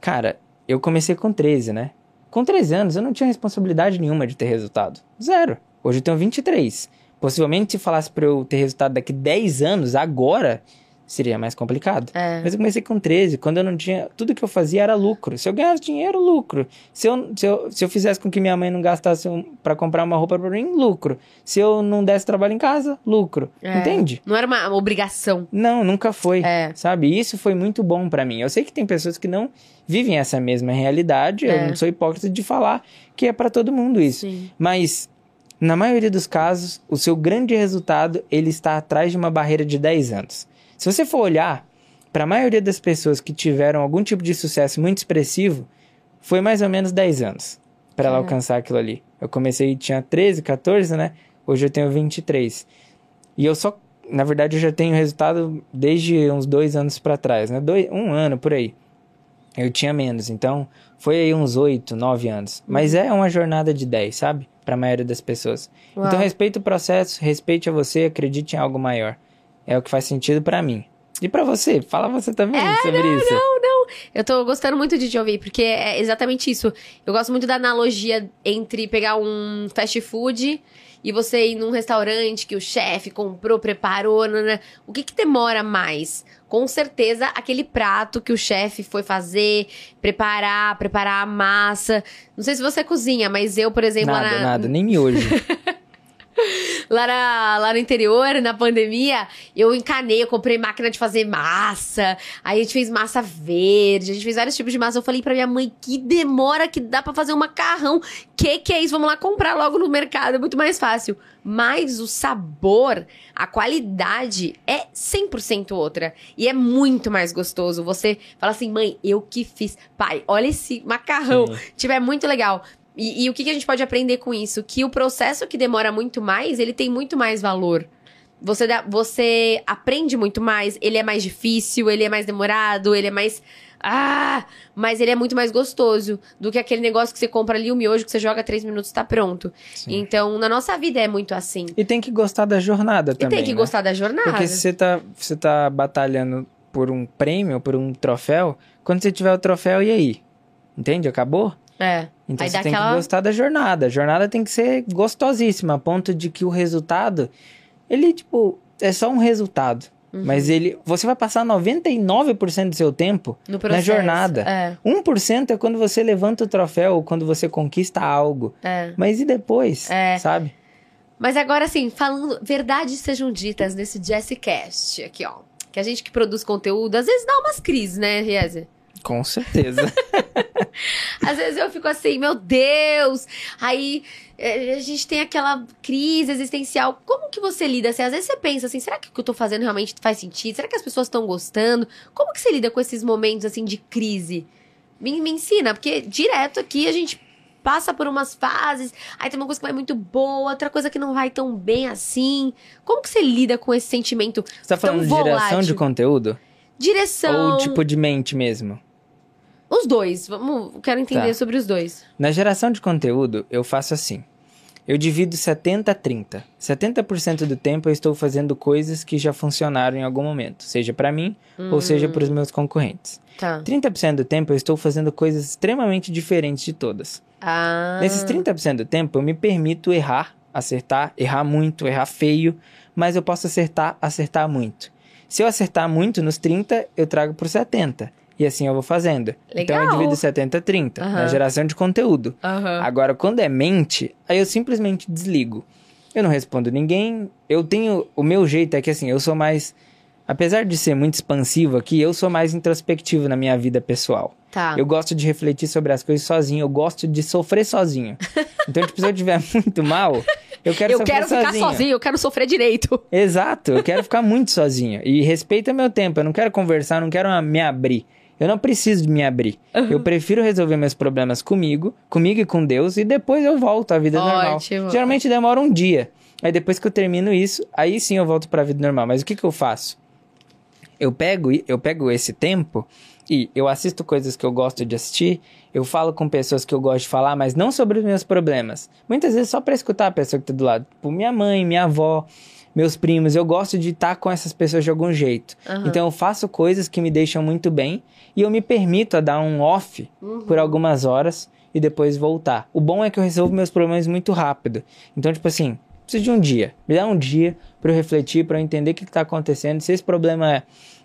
cara, eu comecei com 13, né? Com 13 anos eu não tinha responsabilidade nenhuma de ter resultado. Zero. Hoje eu tenho 23. Possivelmente se falasse pra eu ter resultado daqui 10 anos, agora, seria mais complicado. É. Mas eu comecei com 13, quando eu não tinha. Tudo que eu fazia era lucro. Se eu ganhasse dinheiro, lucro. Se eu, se eu, se eu fizesse com que minha mãe não gastasse um, para comprar uma roupa pra mim, lucro. Se eu não desse trabalho em casa, lucro. É. Entende? Não era uma obrigação. Não, nunca foi. É. Sabe? Isso foi muito bom pra mim. Eu sei que tem pessoas que não vivem essa mesma realidade. Eu É. não sou hipócrita de falar que é pra todo mundo isso. Sim. Mas na maioria dos casos, o seu grande resultado ele está atrás de uma barreira de 10 anos. Se você for olhar para a maioria das pessoas que tiveram algum tipo de sucesso muito expressivo, foi mais ou menos 10 anos para ela É. alcançar aquilo ali. Eu comecei tinha 13, 14, né? Hoje eu tenho 23. E eu só, na verdade, eu já tenho resultado desde uns dois anos para trás, né? Dois, um ano por aí. Eu tinha menos, então foi aí uns 8, 9 anos. Mas é uma jornada de 10, sabe? Para a maioria das pessoas. Uau. Então respeite o processo, respeite a você, acredite em algo maior. É o que faz sentido para mim. E para você? Fala você também sobre isso. Não, não. Eu tô gostando muito de te ouvir, porque é exatamente isso. Eu gosto muito da analogia entre pegar um fast food e você ir num restaurante que o chefe comprou, preparou, né? O que que demora mais? Com certeza, aquele prato que o chefe foi fazer, preparar, preparar a massa. Não sei se você cozinha, mas eu, por exemplo, Nada, na, nada, nem miojo. lá, na- lá no interior, na pandemia, eu encanei, eu comprei máquina de fazer massa. Aí a gente fez massa verde, a gente fez vários tipos de massa. Eu falei pra minha mãe que demora que dá pra fazer um macarrão. Que que é isso? Vamos lá comprar logo no mercado, é muito mais fácil. Mas o sabor, a qualidade é 100% outra. E é muito mais gostoso. Você fala assim, mãe, eu que fiz. Pai, olha esse macarrão. Sim. Tipo, é muito legal. E, e o que, que a gente pode aprender com isso? Que o processo que demora muito mais, ele tem muito mais valor. Você, dá- você aprende muito mais, ele é mais difícil, ele é mais demorado, ele é mais. Ah! Mas ele é muito mais gostoso do que aquele negócio que você compra ali, o miojo, que você joga três minutos e tá pronto. Sim. Então, na nossa vida é muito assim. E tem que gostar da jornada E também. tem que né? gostar da jornada. Porque se você tá, você tá batalhando por um prêmio, por um troféu, quando você tiver o troféu, e aí? Entende? Acabou? É. Então Aí você tem aquela- que gostar da jornada. A jornada tem que ser gostosíssima, a ponto de que o resultado, ele, tipo, é só um resultado. Uhum. Mas ele, você vai passar 99% do seu tempo processo. jornada. É, 1% é quando você levanta o troféu ou quando você conquista algo. é. Mas e depois? É. Sabe? Mas agora, assim, falando, verdades sejam ditas nesse Jessicast aqui, ó. Que a gente que produz conteúdo, às vezes dá umas crises, né, Riese? Com certeza. Às vezes eu fico assim, meu Deus! Aí eh, a gente tem aquela crise existencial. Como que você lida? Assim, às vezes você pensa assim, será que o que eu tô fazendo realmente faz sentido? Será que as pessoas estão gostando? Como que você lida com esses momentos, assim, de crise? Me, me ensina, porque direto aqui a gente passa por umas fases, aí tem uma coisa que vai muito boa, outra coisa que não vai tão bem assim. Como que você lida com esse sentimento? Você tá falando de volátil. de conteúdo? Direção. Ou tipo de mente mesmo? Os dois. Vamos, quero entender Tá. sobre os dois. Na geração de conteúdo, eu faço assim. Eu divido 70 a 30. 70% do tempo eu estou fazendo coisas que já funcionaram em algum momento, seja pra mim ou seja para os meus concorrentes. Tá. 30% do tempo eu estou fazendo coisas extremamente diferentes de todas. Ah. Nesses 30% do tempo eu me permito errar, acertar, errar muito, errar feio, mas eu posso acertar, acertar muito. Se eu acertar muito nos 30, eu trago pro 70. E assim eu vou fazendo. Então eu Legal. divido 70 a 30 na Aham. geração de conteúdo. Aham. Agora, quando é mente, aí eu simplesmente desligo. Eu não respondo ninguém. Eu tenho. O meu jeito é que assim, eu sou mais apesar de ser muito expansivo aqui, eu sou mais introspectivo na minha vida pessoal. Tá. Eu gosto de refletir sobre as coisas sozinho, eu gosto de sofrer sozinho. Então, tipo, se eu estiver muito mal, eu quero eu sofrer quero ficar sozinho. sozinho, eu quero sofrer direito. Exato, eu quero ficar muito sozinho. E respeita meu tempo, eu não quero conversar, eu não quero me abrir. Eu não preciso de me abrir. Eu prefiro resolver meus problemas comigo, comigo e com Deus, e depois eu volto à vida normal. Ótimo. Geralmente demora um dia. Aí depois que eu termino isso, aí sim eu volto pra vida normal. Mas o que, que eu faço? Eu pego, eu pego esse tempo e eu assisto coisas que eu gosto de assistir, eu falo com pessoas que eu gosto de falar, mas não sobre os meus problemas. Muitas vezes só pra escutar a pessoa que tá do lado. Tipo, minha mãe, minha avó, meus primos. Eu gosto de estar com essas pessoas de algum jeito. Aham. Então eu faço coisas que me deixam muito bem e eu me permito a dar um off por algumas horas e depois voltar. O bom é que eu resolvo meus problemas muito rápido. Então, tipo assim, preciso de um dia. Me dá um dia pra eu refletir, pra eu entender o que, que tá acontecendo, se esse problema é,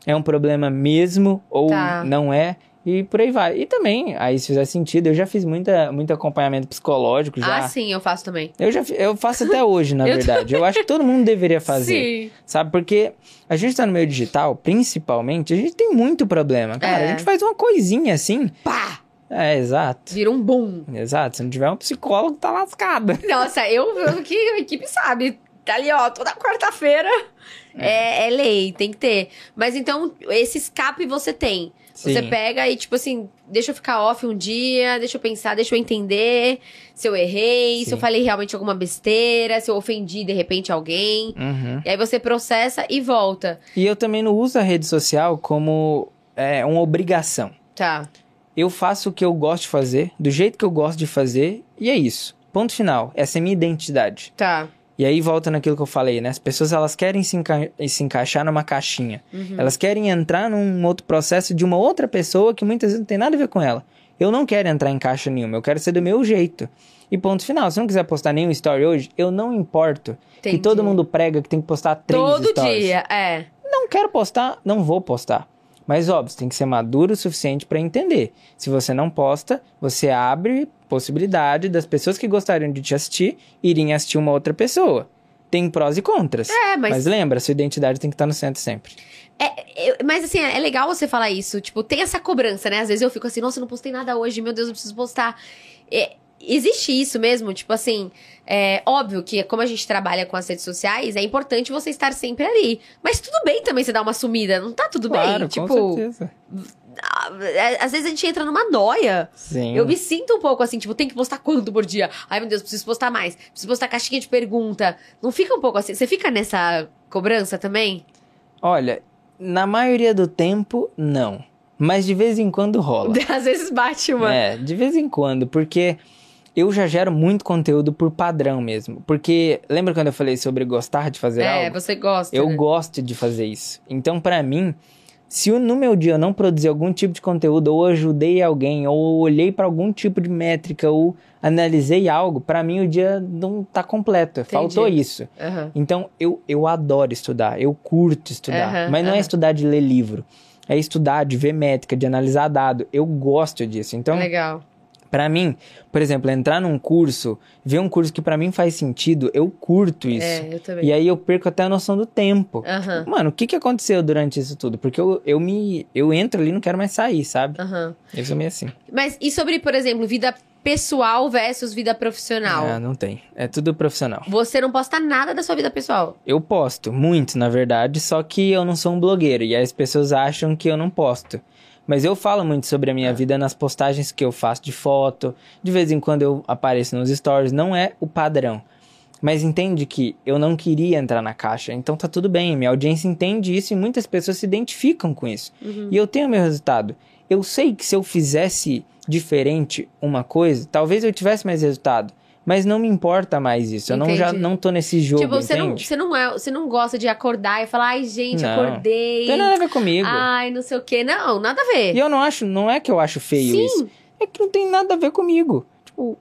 é um problema mesmo ou Tá. não é. E por aí vai. E também, aí se fizer sentido, eu já fiz muita, muito acompanhamento psicológico já. Ah, sim, eu faço também. Eu já eu faço até hoje, na Eu verdade. Eu acho que todo mundo deveria fazer. Sim. Sabe? Porque a gente tá no meio digital, principalmente, a gente tem muito problema. Cara, É. a gente faz uma coisinha assim. Pá! É, exato. Vira um boom. Exato. Se não tiver um psicólogo, tá lascado. Nossa, eu, eu que a equipe sabe. Tá ali, ó, toda quarta-feira. É. É, lei, tem que ter. Mas então, esse escape você tem. Você Sim. pega e, tipo assim, deixa eu ficar off um dia, deixa eu pensar, deixa eu entender se eu errei, se Sim. eu falei realmente alguma besteira, se eu ofendi de repente alguém. Uhum. E aí você processa e volta. E eu também não uso a rede social como é, uma obrigação. Tá. Eu faço o que eu gosto de fazer, do jeito que eu gosto de fazer, e é isso. Ponto final. Essa é a minha identidade. Tá. E aí volta naquilo que eu falei, né? As pessoas elas querem se, enca- se encaixar numa caixinha. Uhum. Elas querem entrar num outro processo de uma outra pessoa que muitas vezes não tem nada a ver com ela. Eu não quero entrar em caixa nenhuma, eu quero ser do meu jeito. E ponto final. Se eu não quiser postar nenhum story hoje, eu não importo. Entendi. Que todo mundo prega que tem que postar três Todo stories. dia, é. Não quero postar, não vou postar. Mas óbvio, você tem que ser maduro o suficiente pra entender. Se você não posta, você abre possibilidade das pessoas que gostariam de te assistir irem assistir uma outra pessoa. Tem prós e contras. É, mas- Mas lembra, sua identidade tem que estar no centro sempre. É, mas assim, é legal você falar isso. Tipo, tem essa cobrança, né? Às vezes eu fico assim, nossa, eu não postei nada hoje, meu Deus, eu preciso postar. É, existe isso mesmo, tipo assim, é óbvio que como a gente trabalha com as redes sociais, é importante você estar sempre ali. Mas tudo bem também você dar uma sumida, não tá tudo claro, bem? com Tipo, certeza. ah, é, às vezes a gente entra numa noia. Sim. Eu me sinto um pouco assim, tipo, tem que postar quanto por dia? Ai, meu Deus, preciso postar mais. Preciso postar caixinha de pergunta. Não fica um pouco assim? Você fica nessa cobrança também? Olha, na maioria do tempo, não. Mas de vez em quando rola. Às vezes bate uma. É, de vez em quando, porque eu já gero muito conteúdo por padrão mesmo. Porque lembra quando eu falei sobre gostar de fazer É, algo? você gosta. Eu né? gosto de fazer isso. Então, pra mim, se eu- no meu dia eu não produzir algum tipo de conteúdo, ou ajudei alguém, ou olhei pra algum tipo de métrica, ou analisei algo, pra mim o dia não tá completo. Faltou isso. Aham. Então, eu, eu adoro estudar, eu curto estudar. Aham, mas não é aham. estudar de ler livro. É estudar, de ver métrica, de analisar dado. Eu gosto disso. Então, Legal. Pra mim, por exemplo, entrar num curso, ver um curso que pra mim faz sentido, eu curto isso. É, eu também. E aí eu perco até a noção do tempo. Aham. Mano, o que que aconteceu durante isso tudo? Porque eu, eu me eu entro ali e não quero mais sair, sabe? Aham. Eu sou meio assim. Mas e sobre, por exemplo, vida pessoal versus vida profissional? Ah, não tem. É tudo profissional. Você não posta nada da sua vida pessoal. Eu posto muito, na verdade, só que eu não sou um blogueiro e as pessoas acham que eu não posto. Mas eu falo muito sobre a minha vida nas postagens que eu faço de foto. De vez em quando eu apareço nos stories, não é o padrão. Mas entende que eu não queria entrar na caixa, então tá tudo bem. Minha audiência entende isso e muitas pessoas se identificam com isso. E eu tenho meu resultado. Eu sei que se eu fizesse diferente uma coisa, talvez eu tivesse mais resultado. Mas não me importa mais isso. Eu não, já não tô nesse jogo, tipo, você não, você, não é, você não gosta de acordar e falar, ai, gente, Não. acordei. Não tem nada a ver comigo. Ai, não sei o quê. Não, nada a ver. E eu não acho, não é que eu acho feio Sim. isso. É que não tem nada a ver comigo. Tipo,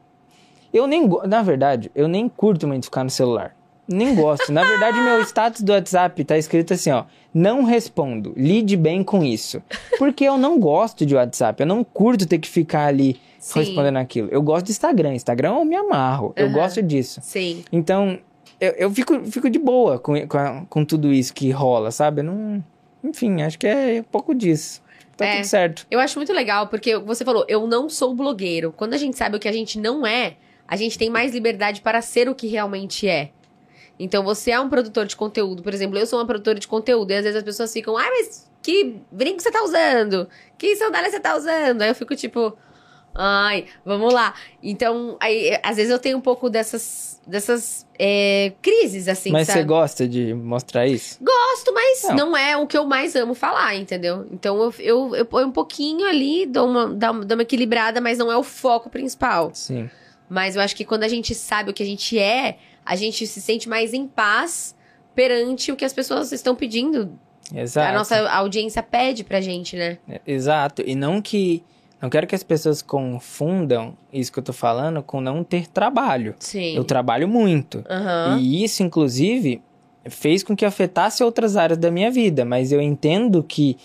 eu nem, na verdade, eu nem curto muito ficar no celular. Nem gosto. Na verdade, meu status do WhatsApp tá escrito assim, ó: "Não respondo. Lide bem com isso". Porque eu não gosto de WhatsApp. Eu não curto ter que ficar ali Sim. respondendo aquilo. Eu gosto de Instagram. Instagram eu me amarro. Eu Aham. gosto disso. Sim. Então, eu, eu fico, fico de boa com, com, a- com tudo isso que rola, sabe? Eu não, Enfim, acho que é um pouco disso. Tá É. tudo certo. Eu acho muito legal, porque você falou, eu não sou blogueiro. Quando a gente sabe o que a gente não é, a gente tem mais liberdade para ser o que realmente é. Então, você é um produtor de conteúdo. Por exemplo, eu sou uma produtora de conteúdo. E às vezes as pessoas ficam, ai, mas que brinco você tá usando? Que sandália você tá usando? Aí eu fico tipo, ai, vamos lá. Então, aí, às vezes eu tenho um pouco dessas, dessas é, crises, assim, Mas sabe? você gosta de mostrar isso? Gosto, mas Não. não. é o que eu mais amo falar, entendeu? Então eu, eu, eu ponho um pouquinho ali, dou uma, dou dou uma equilibrada, mas não é o foco principal. Sim. Mas eu acho que quando a gente sabe o que a gente é, a gente se sente mais em paz perante o que as pessoas estão pedindo. Exato. A nossa audiência pede pra gente, né? É, Exato. E não que. Não quero que as pessoas confundam isso que eu tô falando com não ter trabalho. Sim. Eu trabalho muito. Aham. E isso, inclusive, fez com que afetasse outras áreas da minha vida. Mas eu entendo que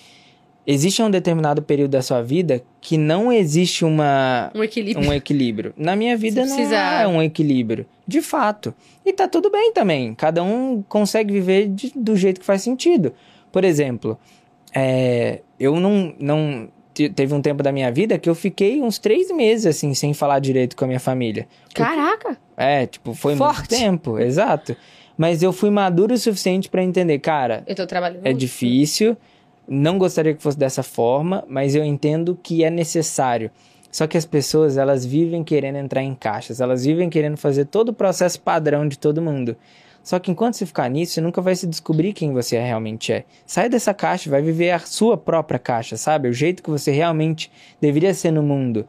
existe um determinado período da sua vida que não existe uma, Um equilíbrio. um equilíbrio. Na minha vida não é um equilíbrio. De fato. E tá tudo bem também. Cada um consegue viver de- do jeito que faz sentido. Por exemplo, é, eu não, não. te- Teve um tempo da minha vida que eu fiquei uns três meses, assim, sem falar direito com a minha família. Caraca! É, tipo, foi muito Forte. tempo, exato. Mas eu fui maduro o suficiente pra entender, cara, Eu tô trabalhando. é difícil, não gostaria que fosse dessa forma, mas eu entendo que é necessário. Só que as pessoas, elas vivem querendo entrar em caixas, elas vivem querendo fazer todo o processo padrão de todo mundo. Só que enquanto você ficar nisso, você nunca vai se descobrir quem você realmente é. Sai dessa caixa, vai viver a sua própria caixa, sabe? O jeito que você realmente deveria ser no mundo.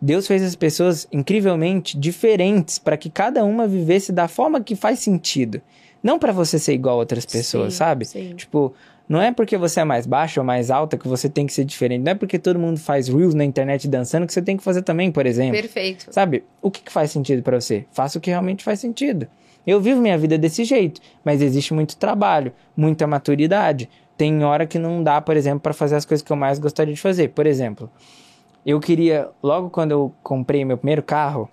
Deus fez as pessoas incrivelmente diferentes para que cada uma vivesse da forma que faz sentido. Não para você ser igual a outras pessoas, Sim, sabe? sim. Tipo, não é porque você é mais baixa ou mais alta que você tem que ser diferente. Não é porque todo mundo faz reels na internet dançando que você tem que fazer também, por exemplo. Perfeito. Sabe? O que, que faz sentido pra você? Faça o que realmente faz sentido. Eu vivo minha vida desse jeito, mas existe muito trabalho, muita maturidade. Tem hora que não dá, por exemplo, pra fazer as coisas que eu mais gostaria de fazer. Por exemplo, eu queria, logo quando eu comprei meu primeiro carro,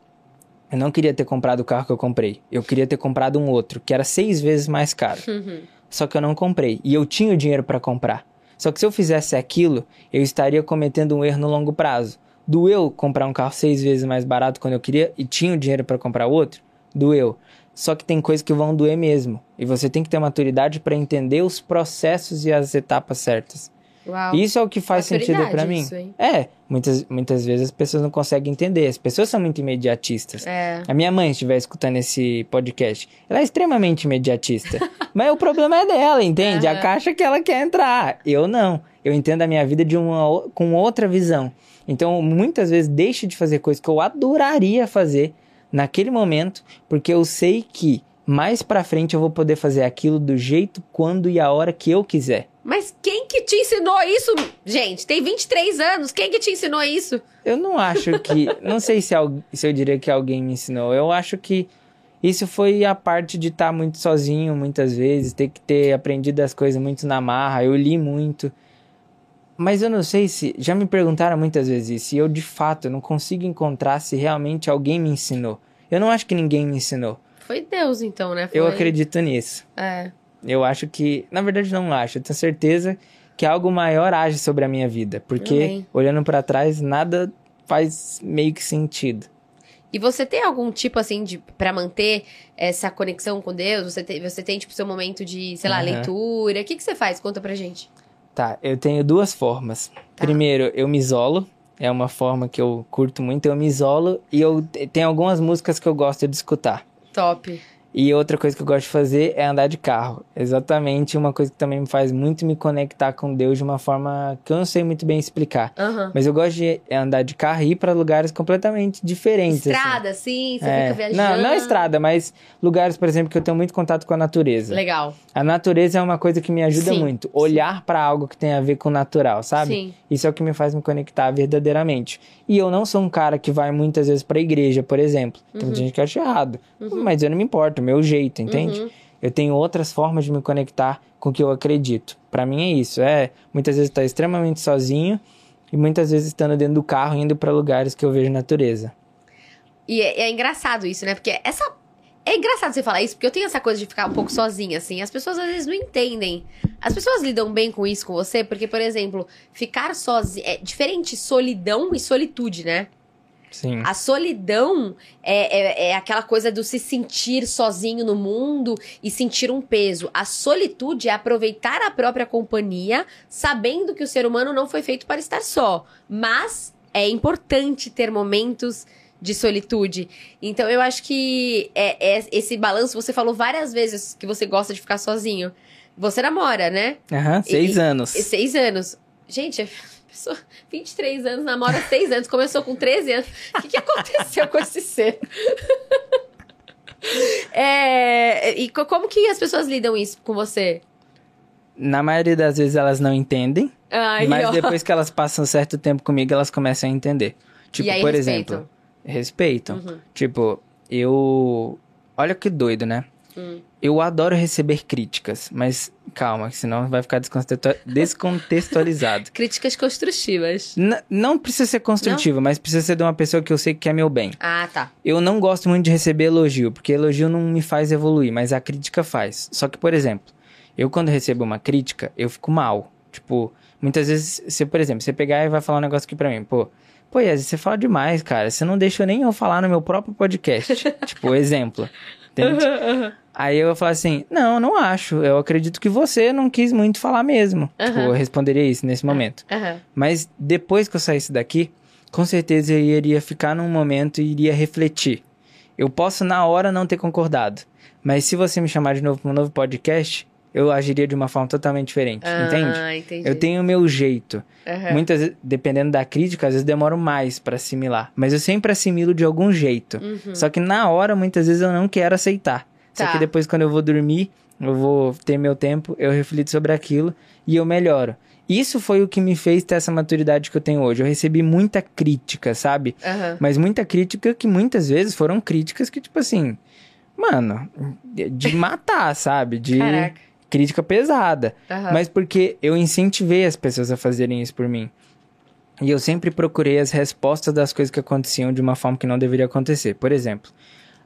eu não queria ter comprado o carro que eu comprei. Eu queria ter comprado um outro, que era seis vezes mais caro. Uhum. Só que eu não comprei. E eu tinha o dinheiro para comprar. Só que se eu fizesse aquilo, eu estaria cometendo um erro no longo prazo. Doeu comprar um carro seis vezes mais barato quando eu queria e tinha o dinheiro para comprar outro? Doeu. Só que tem coisas que vão doer mesmo. E você tem que ter maturidade para entender os processos e as etapas certas. Uau. Isso é o que faz sentido para mim. isso, hein? É, muitas, muitas vezes as pessoas não conseguem entender. As pessoas são muito imediatistas. É. A minha mãe estiver escutando esse podcast, ela é extremamente imediatista. Mas o problema é dela, entende? A Aham. caixa que ela quer entrar. Eu não. Eu entendo a minha vida de uma, com outra visão. Então, muitas vezes, deixo de fazer coisas que eu adoraria fazer naquele momento, porque eu sei que mais pra frente eu vou poder fazer aquilo do jeito, quando e a hora que eu quiser. Mas quem que te ensinou isso, gente? Tem 23 anos. Quem que te ensinou isso? Eu não acho que. não sei se, se eu diria que alguém me ensinou. Eu acho que isso foi a parte de estar muito sozinho, muitas vezes, ter que ter aprendido as coisas muito na marra. Eu li muito. Mas eu não sei se. Já me perguntaram muitas vezes isso, e eu de fato não consigo encontrar se realmente alguém me ensinou. Eu não acho que ninguém me ensinou. Foi Deus, então, né? Foi... Eu acredito nisso. É. Eu acho que. Na verdade, não acho. Eu tenho certeza que algo maior age sobre a minha vida. Porque, Amém. olhando pra trás, nada faz meio que sentido. E você tem algum tipo, assim, de para manter essa conexão com Deus? Você tem, você tem tipo, seu momento de, sei lá, Aham. leitura? O que, que você faz? Conta pra gente. Tá, eu tenho duas formas. Tá. Primeiro, eu me isolo. É uma forma que eu curto muito. Eu me isolo e eu te- tenho algumas músicas que eu gosto de escutar. Top. E outra coisa que eu gosto de fazer é andar de carro. Exatamente uma coisa que também me faz muito me conectar com Deus de uma forma que eu não sei muito bem explicar. Aham. Mas eu gosto de andar de carro e ir pra lugares completamente diferentes. assim. Estrada, sim, você É. fica viajando. Não, não estrada, mas lugares, por exemplo, que eu tenho muito contato com a natureza. Legal. A natureza é uma coisa que me ajuda Sim, muito. Olhar pra algo que tem a ver com o natural, sabe? Sim. Isso é o que me faz me conectar verdadeiramente. E eu não sou um cara que vai muitas vezes pra igreja, por exemplo. Tem muita gente que acha errado. Mas eu não me importo, é meu jeito, entende? Uhum. Eu tenho outras formas de me conectar com o que eu acredito. Pra mim é isso. É muitas vezes estar extremamente sozinho e muitas vezes estando dentro do carro indo pra lugares que eu vejo natureza. E é, é engraçado isso, né? Porque essa, É engraçado você falar isso, porque eu tenho essa coisa de ficar um pouco sozinha, assim. As pessoas às vezes não entendem. As pessoas lidam bem com isso com você, porque, por exemplo, ficar sozinha. É diferente solidão e solitude, né? Sim. A solidão é, é, é aquela coisa do se sentir sozinho no mundo e sentir um peso. A solitude é aproveitar a própria companhia, sabendo que o ser humano não foi feito para estar só. Mas é importante ter momentos de solitude. Então eu acho que é, é esse balanço, você falou várias vezes que você gosta de ficar sozinho. Você namora, né? Aham, seis E- anos. Seis anos. Gente, a pessoa, 23 anos, namora seis anos, começou com 13 anos. O que, que aconteceu com esse ser? É, e co- como que as pessoas lidam isso com você? Na maioria das vezes elas não entendem, Ai, mas ó. depois que elas passam um certo tempo comigo, elas começam a entender. Tipo, aí, por respeitam? exemplo, respeitam. Uhum. Tipo, eu. Olha que doido, né? Hum. Eu adoro receber críticas, mas calma, que senão vai ficar descontextua- descontextualizado. Críticas construtivas. N- não precisa ser construtivo, mas precisa ser de uma pessoa que eu sei que quer meu bem. Ah, tá. Eu não gosto muito de receber elogio, porque elogio não me faz evoluir, mas a crítica faz. Só que, por exemplo, eu quando recebo uma crítica, eu fico mal. Tipo, muitas vezes, você, por exemplo, você pegar e vai falar um negócio aqui pra mim, pô, pô, Yesi, você fala demais, cara. Você não deixou nem eu falar no meu próprio podcast. tipo, exemplo. Entende? Aí eu vou falar assim, não, não acho. Eu acredito que você não quis muito falar mesmo. Tipo, Aham. eu responderia isso nesse momento. Aham. Mas depois que eu saísse daqui, com certeza eu iria ficar num momento e iria refletir. Eu posso na hora não ter concordado, mas se você me chamar de novo para um novo podcast, eu agiria de uma forma totalmente diferente, entende? Ah, entendi. Eu tenho o meu jeito. Aham. Muitas vezes, dependendo da crítica, às vezes demoro mais para assimilar, mas eu sempre assimilo de algum jeito. Uhum. Só que na hora, muitas vezes eu não quero aceitar. Só Tá. que depois, quando eu vou dormir, eu vou ter meu tempo, eu reflito sobre aquilo e eu melhoro. Isso foi o que me fez ter essa maturidade que eu tenho hoje. Eu recebi muita crítica, sabe? Aham. Mas muita crítica que muitas vezes foram críticas que, tipo assim, mano, de- matar, sabe? De Caraca. crítica pesada. Aham. Mas porque eu incentivei as pessoas a fazerem isso por mim. E eu sempre procurei as respostas das coisas que aconteciam de uma forma que não deveria acontecer. Por exemplo,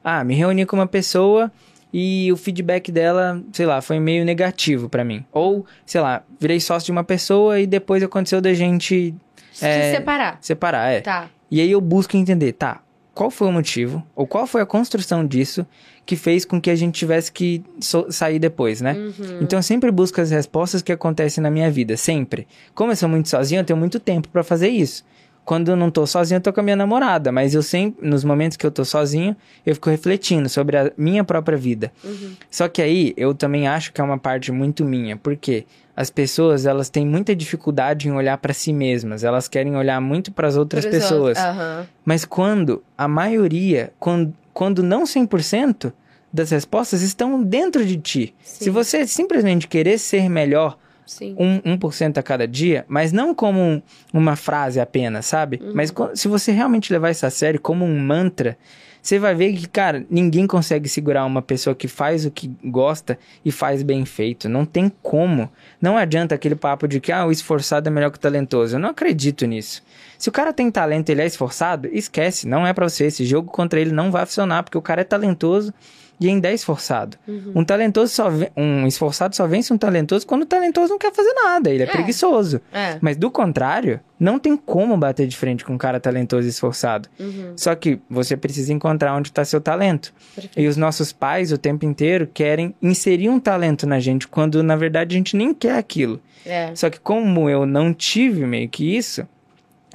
ah, me reuni com uma pessoa e o feedback dela, sei lá, foi meio negativo pra mim. Ou, sei lá, virei sócio de uma pessoa e depois aconteceu da gente Se é, separar. separar, é. Tá. E aí eu busco entender, tá, qual foi o motivo, ou qual foi a construção disso que fez com que a gente tivesse que so- sair depois, né? Uhum. Então eu sempre busco as respostas que acontecem na minha vida, sempre. Como eu sou muito sozinho, eu tenho muito tempo pra fazer isso. Quando eu não tô sozinho, eu tô com a minha namorada, mas eu sempre, nos momentos que eu tô sozinho, eu fico refletindo sobre a minha própria vida. Uhum. Só que aí eu também acho que é uma parte muito minha, porque as pessoas, elas têm muita dificuldade em olhar pra si mesmas, elas querem olhar muito para as outras Por pessoas. Aham. Mas quando a maioria, quando, quando não 100% das respostas estão dentro de ti. Sim. Se você simplesmente querer ser melhor Sim. um, 1% a cada dia, mas não como um- uma frase apenas, sabe? Uhum. Mas se você realmente levar isso a sério como um mantra, você vai ver que, cara, ninguém consegue segurar uma pessoa que faz o que gosta e faz bem feito. Não tem como. Não adianta aquele papo de que ah, o esforçado é melhor que o talentoso. Eu não acredito nisso. Se o cara tem talento e ele é esforçado, esquece, não é pra você. Esse jogo contra ele não vai funcionar, porque o cara é talentoso e ainda é esforçado. Uhum. Um talentoso só um esforçado só vence um talentoso quando o talentoso não quer fazer nada, ele é, É. preguiçoso. É. Mas do contrário, não tem como bater de frente com um cara talentoso e esforçado. Uhum. Só que você precisa encontrar onde está seu talento. Perfeito. E os nossos pais o tempo inteiro querem inserir um talento na gente, quando na verdade a gente nem quer aquilo. É. Só que como eu não tive meio que isso,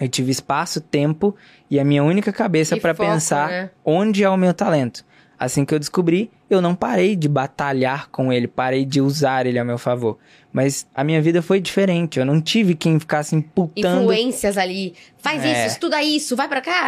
eu tive espaço, tempo e a minha única cabeça para pensar né? onde é o meu talento. Assim que eu descobri, eu não parei de batalhar com ele, parei de usar ele a meu favor. Mas a minha vida foi diferente, eu não tive quem ficasse imputando. Influências ali. Faz É. isso, estuda isso, vai pra cá.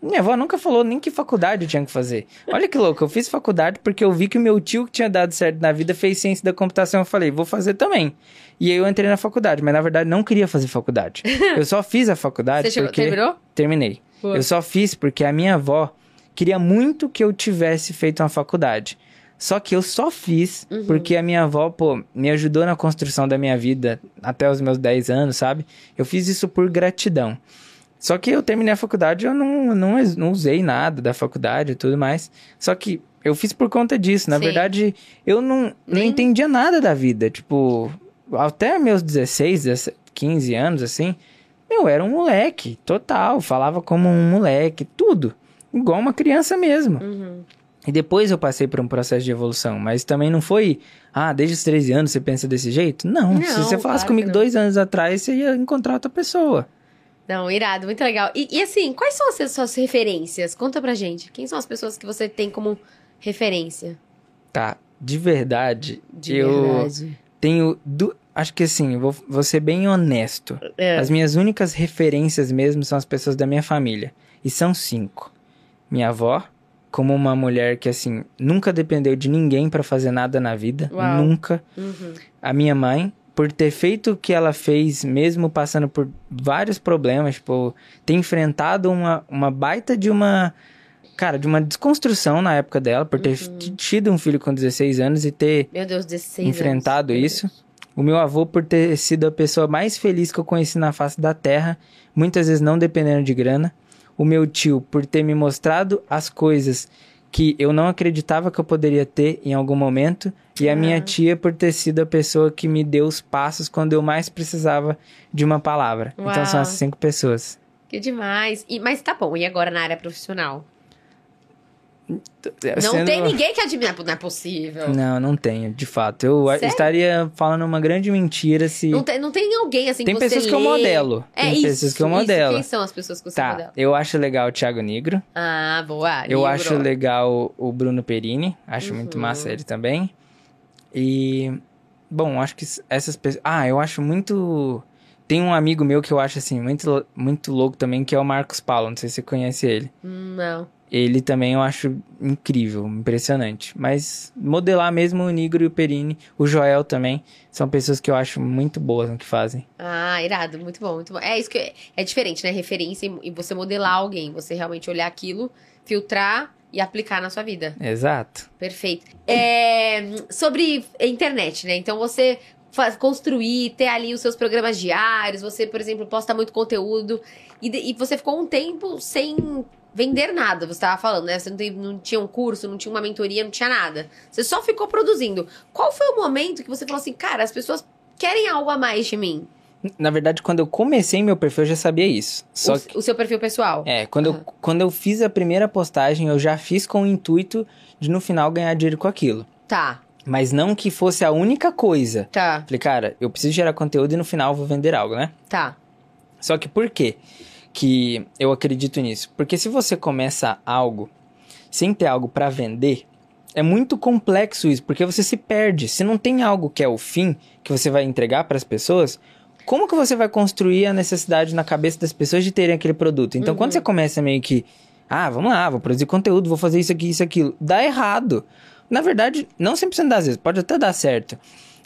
Minha avó nunca falou nem que faculdade eu tinha que fazer. Olha que louco, eu fiz faculdade porque eu vi que o meu tio que tinha dado certo na vida fez ciência da computação. Eu falei, vou fazer também. E aí eu entrei na faculdade, mas na verdade não queria fazer faculdade. Eu só fiz a faculdade Você chegou, porque... terminou? Terminei. Boa. Eu só fiz porque a minha avó queria muito que eu tivesse feito uma faculdade. Só que eu só fiz Uhum. porque a minha avó, pô, me ajudou na construção da minha vida até os meus 10 anos, sabe? Eu fiz isso por gratidão. Só que eu terminei a faculdade, eu não, não, não usei nada da faculdade e tudo mais. Só que eu fiz por conta disso. Na Sim. verdade, eu não, não Nem- entendia nada da vida. Tipo, até meus 16, 17, 15 anos, assim, eu era um moleque, total. Falava como um moleque, tudo. Igual uma criança mesmo. Uhum. E depois eu passei por um processo de evolução, mas também não foi, ah, desde os 13 anos você pensa desse jeito? Não, se Não, você falasse claro comigo dois anos atrás, você ia encontrar outra pessoa. Não, irado, muito legal. E, e assim, quais são as suas referências? Conta pra gente. Quem são as pessoas que você tem como referência? Tá, de verdade, De eu verdade. tenho, du- acho que assim, vou, vou ser bem honesto. É. As minhas únicas referências mesmo são as pessoas da minha família, e são cinco. Minha avó, como uma mulher que assim, nunca dependeu de ninguém pra fazer nada na vida, Uau. nunca. Uhum. a minha mãe, por ter feito o que ela fez, mesmo passando por vários problemas, tipo, ter enfrentado uma, uma baita de uma. Cara, de uma desconstrução na época dela, por ter Uhum. tido um filho com 16 anos e ter Meu Deus, 16 enfrentado anos. isso. O meu avô, por ter sido a pessoa mais feliz que eu conheci na face da terra, muitas vezes não dependendo de grana. O meu tio, por ter me mostrado as coisas que eu não acreditava que eu poderia ter em algum momento. E a minha Ah. tia, por ter sido a pessoa que me deu os passos quando eu mais precisava de uma palavra. Então são Uau. essas cinco pessoas. Que demais. E, mas tá bom, e agora na área profissional? Não Sendo- tem ninguém que admira. Não é possível. Não, não tenho, de fato. Eu Sério? estaria falando uma grande mentira se. Não tem, não tem alguém assim Tem que pessoas que eu modelo. É Tem isso, pessoas que eu isso. modelo. Quem são as pessoas que você Tá, modela? eu acho legal o Thiago Negro. Ah, boa. Eu livro. acho legal o Bruno Perini. Acho muito Uhum. massa ele também. E. Bom, acho que essas pessoas. Ah, eu acho muito. Tem um amigo meu que eu acho assim, muito, muito louco também, que é o Marcos Paulo. Não sei se você conhece ele. Hum, Não. Ele também eu acho incrível, impressionante. Mas modelar mesmo o Negro e o Perini, o Joel também, são pessoas que eu acho muito boas no que fazem. Ah, irado, muito bom, muito bom. É isso que é diferente, né? Referência e- você modelar alguém, você realmente olhar aquilo, filtrar e aplicar na sua vida. Exato. Perfeito. É, sobre internet, né? Então você faz, construir, ter ali os seus programas diários, você, por exemplo, posta muito conteúdo e, e você ficou um tempo sem vender nada, você estava falando, né? Você não, tem- não tinha um curso, não tinha uma mentoria, não tinha nada. Você só ficou produzindo. Qual foi o momento que você falou assim, cara, as pessoas querem algo a mais de mim? Na verdade, quando eu comecei meu perfil, eu já sabia isso. Só o, o seu perfil pessoal? É, quando, Aham. eu, quando eu fiz a primeira postagem, eu já fiz com o intuito de no final ganhar dinheiro com aquilo. Tá, Mas não que fosse a única coisa. tá, Falei, cara, eu preciso gerar conteúdo e no final eu vou vender algo, né? tá. Só que por quê que eu acredito nisso? Porque se você começa algo sem ter algo pra vender, é muito complexo isso, porque você se perde. Se não tem algo que é o fim que você vai entregar para as pessoas, como que você vai construir a necessidade na cabeça das pessoas de terem aquele produto? Então, Uhum. quando você começa meio que, ah, vamos lá, vou produzir conteúdo, vou fazer isso aqui, isso aquilo, dá errado. Na verdade, não 100% das vezes, pode até dar certo.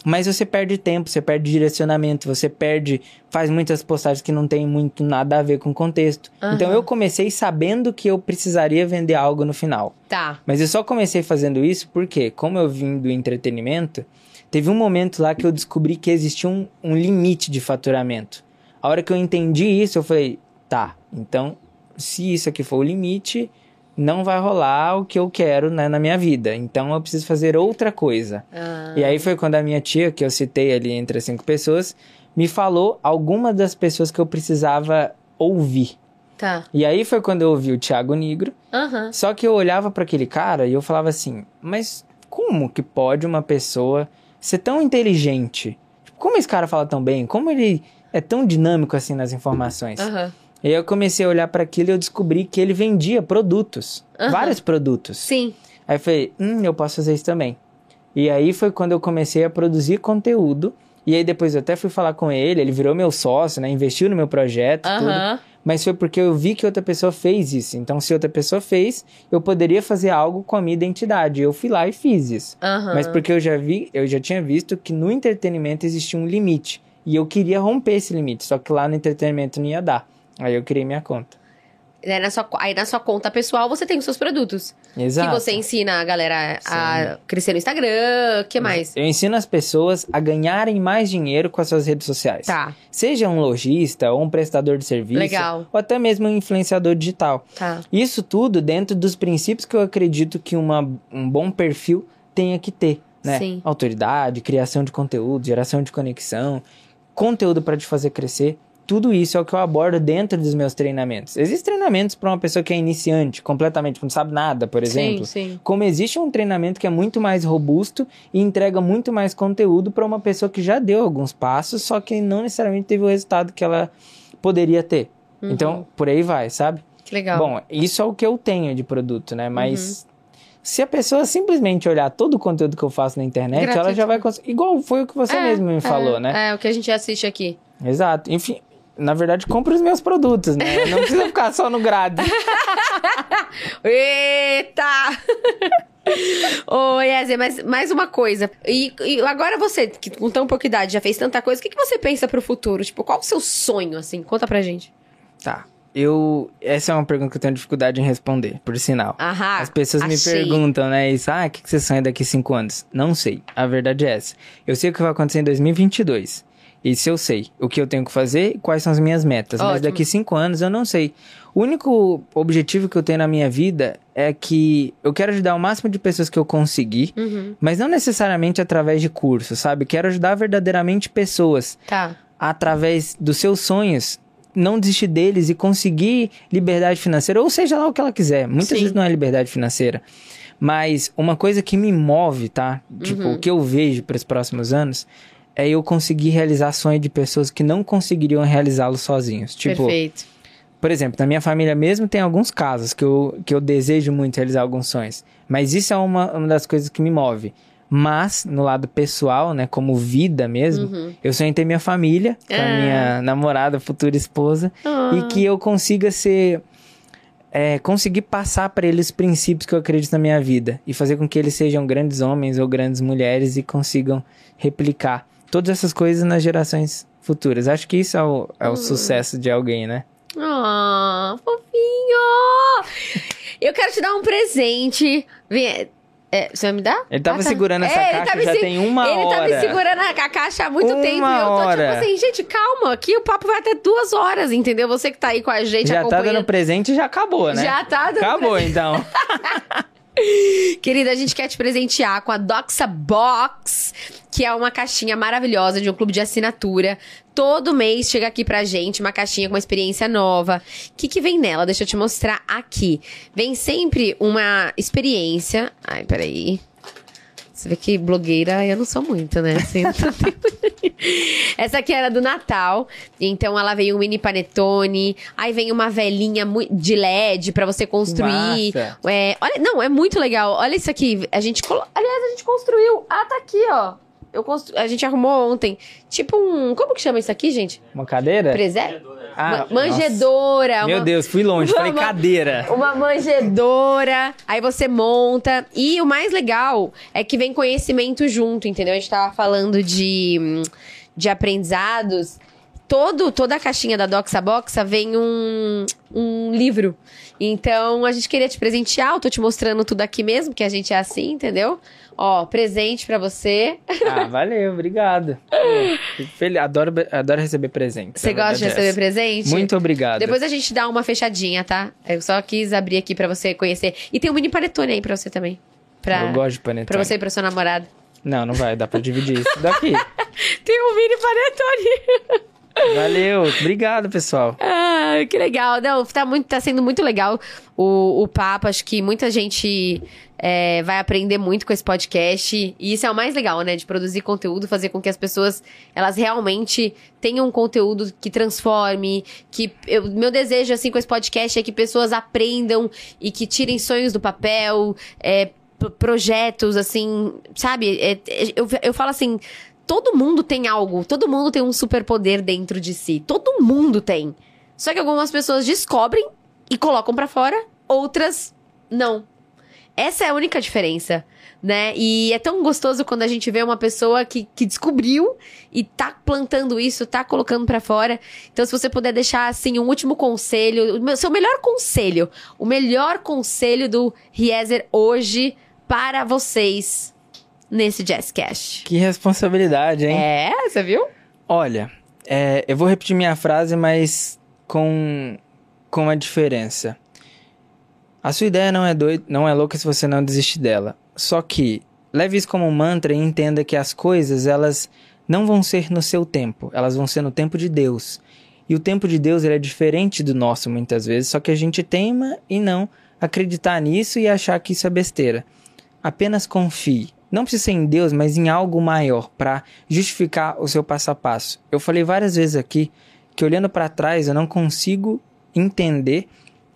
Mas você perde tempo, você perde direcionamento, você perde. faz muitas postagens que não tem muito nada a ver com o contexto. Aham. Então eu comecei sabendo que eu precisaria vender algo no final. Tá. Mas eu só comecei fazendo isso porque, como eu vim do entretenimento, teve um momento lá que eu descobri que existia um, um limite de faturamento. A hora que eu entendi isso, eu falei, tá, então, se isso aqui for o limite, não vai rolar o que eu quero né, na minha vida. Então eu preciso fazer outra coisa. Ah, E aí foi quando a minha tia, que eu citei ali entre as cinco pessoas, me falou algumas das pessoas que eu precisava ouvir. Tá. E aí foi quando eu ouvi o Thiago Negro. Aham. Só que eu olhava para aquele cara e eu falava assim: mas como que pode uma pessoa ser tão inteligente? Como esse cara fala tão bem? Como ele é tão dinâmico assim nas informações? Aham. E aí eu comecei a olhar para aquilo e eu descobri que ele vendia produtos, Aham. vários produtos. Sim. Aí eu falei, hum, eu posso fazer isso também. E aí foi quando eu comecei a produzir conteúdo. E aí depois eu até fui falar com ele, ele virou meu sócio, né? Investiu no meu projeto, tudo. Aham. Mas foi porque eu vi que outra pessoa fez isso. Então, se outra pessoa fez, eu poderia fazer algo com a minha identidade. Eu fui lá e fiz isso. Aham. Mas porque eu já vi, eu já tinha visto que no entretenimento existia um limite. E eu queria romper esse limite. Só que lá no entretenimento não ia dar. Aí eu criei minha conta. Né, na sua, aí na sua conta pessoal você tem os seus produtos. Exato. Que você ensina a galera a crescer no Instagram. O que mais? Eu ensino as pessoas a ganharem mais dinheiro com as suas redes sociais. Tá, Seja um lojista, ou um prestador de serviço, Legal. ou até mesmo um influenciador digital. tá. Isso tudo dentro dos princípios que eu acredito que uma, um bom perfil tenha que ter, né? Sim. Autoridade, criação de conteúdo, geração de conexão, conteúdo para te fazer crescer. Tudo isso é o que eu abordo dentro dos meus treinamentos. Existem treinamentos para uma pessoa que é iniciante, completamente, não sabe nada, por exemplo. Sim, sim. Como existe um treinamento que é muito mais robusto e entrega muito mais conteúdo para uma pessoa que já deu alguns passos, só que não necessariamente teve o resultado que ela poderia ter. Uhum. Então, por aí vai, sabe? Que legal. Bom, isso é o que eu tenho de produto, né? Mas se a pessoa simplesmente olhar todo o conteúdo que eu faço na internet, ela Gratuito. já vai conseguir. Igual foi o que você É, mesmo me falou, é, né? É, o que a gente assiste aqui. Exato. Enfim, na verdade, compra os meus produtos, né? Não precisa ficar só no grade. Eita! Ô, Yezer, mas mais uma coisa. E, e agora você, que com tão pouca idade, já fez tanta coisa, o que, que você pensa pro futuro? Tipo, qual o seu sonho, assim? Conta pra gente. Tá. Eu. Essa é uma pergunta que eu tenho dificuldade em responder, por sinal. Aham. As pessoas me achei. perguntam, né? Isso, ah, o que que você sonha daqui cinco anos? Não sei. A verdade é essa. Eu sei o que vai acontecer em 2022. Isso eu sei. O que eu tenho que fazer e quais são as minhas metas. Mas Ótimo. daqui cinco anos eu não sei. O único objetivo que eu tenho na minha vida é que eu quero ajudar o máximo de pessoas que eu conseguir, Uhum. mas não necessariamente através de curso, sabe? Quero ajudar verdadeiramente pessoas Tá. através dos seus sonhos, não desistir deles e conseguir liberdade financeira, ou seja lá o que ela quiser. Muitas Sim. vezes não é liberdade financeira. Mas uma coisa que me move, tá? Tipo, Uhum. o que eu vejo para os próximos anos é eu conseguir realizar sonhos de pessoas que não conseguiriam realizá-los sozinhos. Tipo, Perfeito. por exemplo, na minha família mesmo tem alguns casos que eu, que eu desejo muito realizar alguns sonhos. Mas isso é uma, uma das coisas que me move. Mas, no lado pessoal, né, como vida mesmo, Uhum. eu sonho em ter minha família, com a Ah. minha namorada, futura esposa, Ah. e que eu consiga ser. é, conseguir passar para eles os princípios que eu acredito na minha vida e fazer com que eles sejam grandes homens ou grandes mulheres e consigam replicar todas essas coisas nas gerações futuras. Acho que isso é o, é o Hum. sucesso de alguém, né? Ah, fofinho! Eu quero te dar um presente. Vem, é, você vai me dar? Ele tava Ah, tá. segurando essa É, ele caixa tá já se- tem uma ele hora. tá me segurando a caixa há muito Uma tempo. E eu tô hora. tipo assim, gente, calma. Aqui o papo vai até duas horas, entendeu? Você que tá aí com a gente já tá acompanhando. dando presente e já acabou, né? Já tá dando Acabou, então. Querida, a gente quer te presentear com a Doxa Box, que é uma caixinha maravilhosa de um clube de assinatura. Todo mês chega aqui pra gente uma caixinha com uma experiência nova. O que, que vem nela? Deixa eu te mostrar aqui. Vem sempre uma experiência. Ai, peraí. Você vê que blogueira eu não sou muito, né? Assim, Essa aqui era do Natal. Então ela veio um mini panetone. Aí vem uma velinha mui- de LED pra você construir. É, olha, não, é muito legal. Olha isso aqui. A gente. Aliás, a gente construiu. Ah, tá aqui, ó. Eu constru... A gente arrumou ontem. Tipo um. Como que chama isso aqui, gente? Uma cadeira? Presépio? Ah, Ma- manjedora. nossa. Meu uma- Deus, fui longe. Falei Uma- cadeira. Uma manjedora, aí você monta. E o mais legal é que vem conhecimento junto, entendeu? A gente tava falando de, de aprendizados. Todo, toda a caixinha da Doxa Boxa vem um, um livro. Então, a gente queria te presentear. Eu tô te mostrando tudo aqui mesmo, que a gente é assim, entendeu? Ó, presente pra você. Ah, valeu, obrigado. Feliz. Adoro, adoro receber presentes. Você gosta de receber essa. presente? Muito obrigado. Depois a gente dá uma fechadinha, tá? Eu só quis abrir aqui pra você conhecer. E tem um mini panetone aí pra você também. Pra, Eu gosto de panetone. pra você e pra sua namorada. Não, não vai, dá pra dividir isso daqui. Tem um mini panetone. Valeu, obrigado, pessoal. Ah, que legal. Não, tá, muito, tá sendo muito legal o, o papo. Acho que muita gente é, vai aprender muito com esse podcast. E isso é o mais legal, né? De produzir conteúdo, fazer com que as pessoas, elas realmente tenham um conteúdo que transforme. Que eu- meu desejo, assim, com esse podcast é que pessoas aprendam e que tirem sonhos do papel, é, projetos, assim, sabe? É, é, eu, eu falo assim, todo mundo tem algo, todo mundo tem um superpoder dentro de si. Todo mundo tem. Só que algumas pessoas descobrem e colocam pra fora, outras não. Essa é a única diferença, né? E é tão gostoso quando a gente vê uma pessoa que, que descobriu e tá plantando isso, tá colocando pra fora. Então, se você puder deixar, assim, um último conselho, o seu melhor conselho, o melhor conselho do Riezer hoje para vocês nesse Jazzcast. Que responsabilidade, hein? É, você viu? Olha, é, eu vou repetir minha frase, mas com, com uma diferença. A sua ideia não é doida, não é louca se você não desistir dela. Só que leve isso como um mantra e entenda que as coisas elas não vão ser no seu tempo, elas vão ser no tempo de Deus. E o tempo de Deus ele é diferente do nosso muitas vezes, só que a gente teima e não acreditar nisso e achar que isso é besteira. Apenas confie. Não precisa ser em Deus, mas em algo maior para justificar o seu passo a passo. Eu falei várias vezes aqui que olhando para trás eu não consigo entender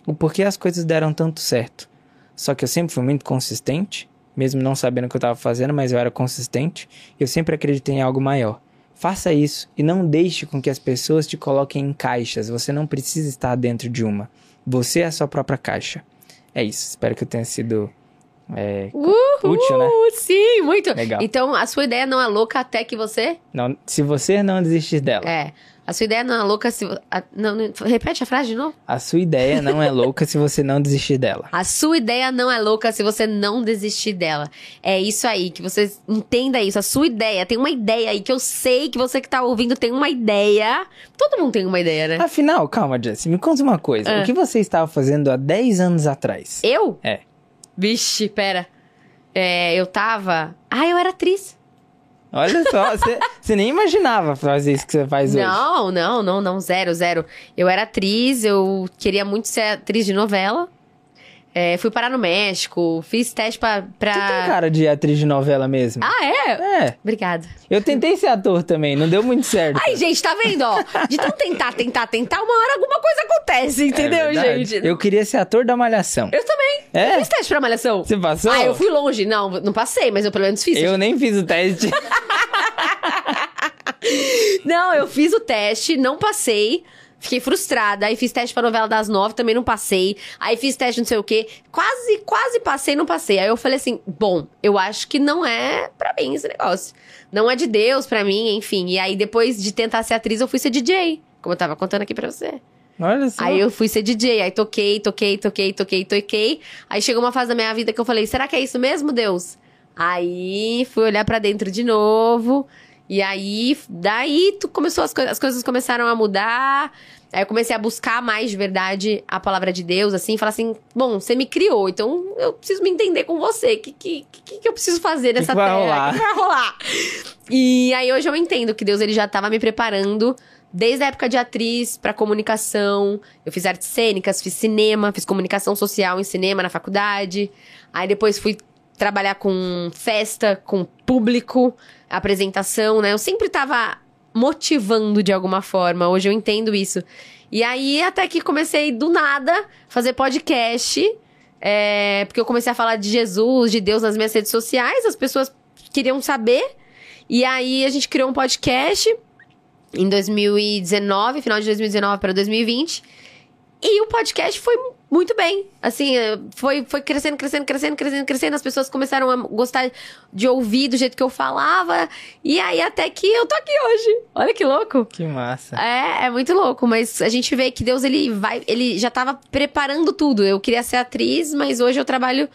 o porquê as coisas deram tanto certo. Só que eu sempre fui muito consistente, mesmo não sabendo o que eu estava fazendo, mas eu era consistente. Eu sempre acreditei em algo maior. Faça isso e não deixe com que as pessoas te coloquem em caixas. Você não precisa estar dentro de uma. Você é a sua própria caixa. É isso. Espero que eu tenha sido é, útil, né? Sim, muito. Legal. Então, a sua ideia não é louca até que você. Não, se você não desistir dela. É. A sua ideia não é louca se. a- não, não- repete a frase de novo. A sua ideia não é louca se você não desistir dela. A sua ideia não é louca se você não desistir dela. É isso aí, que você entenda isso. A sua ideia, tem uma ideia aí que eu sei que você que tá ouvindo tem uma ideia. Todo mundo tem uma ideia, né? Afinal, calma, Jess, me conta uma coisa. Ah. O que você estava fazendo há 10 anos atrás? Eu? É. Vixe, pera. É, eu tava. Ah, eu era atriz. Olha só, você- nem imaginava fazer isso que você faz hoje. Não, não, não, não, zero, zero. Eu era atriz, eu queria muito ser atriz de novela. É, fui parar no México, fiz teste pra. pra... Você tem cara de atriz de novela mesmo? Ah, é? É. Obrigada. Eu tentei ser ator também, não deu muito certo. Ai, gente, tá vendo, ó? De tão tentar, tentar, tentar, uma hora alguma coisa acontece, entendeu, É gente? Eu queria ser ator da Malhação. Eu também. É? Eu fiz teste pra malhação. Você passou? Ah, eu fui longe. Não, não passei, mas eu pelo menos fiz. Eu nem fiz o teste. Não, eu fiz o teste, não passei. Fiquei frustrada. Aí fiz teste pra novela das nove, também não passei. Aí fiz teste não sei o quê. Quase, quase passei, não passei. Aí eu falei assim: bom, eu acho que não é pra mim esse negócio. Não é de Deus pra mim, enfim. E aí depois de tentar ser atriz, eu fui ser DJ. Como eu tava contando aqui pra você. Olha só. Aí eu fui ser DJ, aí toquei, toquei, toquei, toquei, toquei. Aí chegou uma fase da minha vida que eu falei: será que é isso mesmo, Deus? Aí fui olhar pra dentro de novo. E aí, daí tu começou as, coi- as coisas começaram a mudar. Aí eu comecei a buscar mais de verdade a palavra de Deus, assim, falar assim: bom, você me criou, então eu preciso me entender com você. O que, que, que, que eu preciso fazer nessa que terra? O que vai rolar? E aí hoje eu entendo que Deus ele já estava me preparando desde a época de atriz pra comunicação. Eu fiz artes cênicas, fiz cinema, fiz comunicação social em cinema na faculdade. Aí depois fui trabalhar com festa, com público, apresentação, né? Eu sempre tava motivando de alguma forma. Hoje eu entendo isso. E aí até que comecei do nada fazer podcast. é, porque eu comecei a falar de Jesus, de Deus nas minhas redes sociais, as pessoas queriam saber. E aí a gente criou um podcast em 2019, final de 2019 para 2020. E o podcast foi muito bem. Assim, foi, foi crescendo, crescendo, crescendo, crescendo, crescendo. As pessoas começaram a gostar de ouvir do jeito que eu falava. E aí até que eu tô aqui hoje. Olha que louco. Que massa. É, é muito louco, mas a gente vê que Deus ele vai, ele já tava preparando tudo. Eu queria ser atriz, mas hoje eu trabalho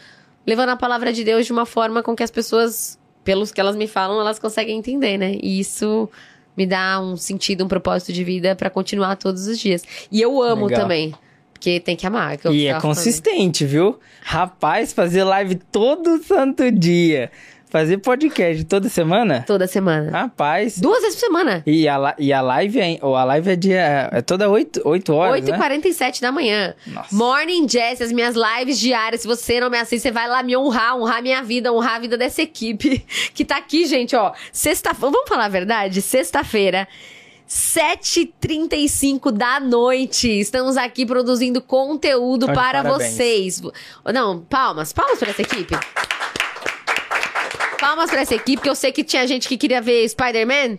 levando a palavra de Deus de uma forma com que as pessoas, pelos que elas me falam, elas conseguem entender, né? E isso me dá um sentido, um propósito de vida pra continuar todos os dias. E eu amo Legal. também, porque tem que amar. que eu E é tava falando. consistente, viu? Rapaz, fazer live todo santo dia. Fazer podcast toda semana? Toda semana. Rapaz. Duas vezes por semana. E a, e a live é, ou a live é dia. É toda 8, 8 horas. né? 8h47 da manhã. Nossa. Morning Jess, as minhas lives diárias. Se você não me assiste, você vai lá me honrar, honrar minha vida, honrar a vida dessa equipe que tá aqui, gente, ó. Sexta, vamos falar a verdade? Sexta-feira. 7h35 da noite. Estamos aqui produzindo conteúdo de para parabéns. vocês. Não, palmas, palmas para essa equipe. Palmas para essa equipe, que eu sei que tinha gente que queria ver Spider-Man.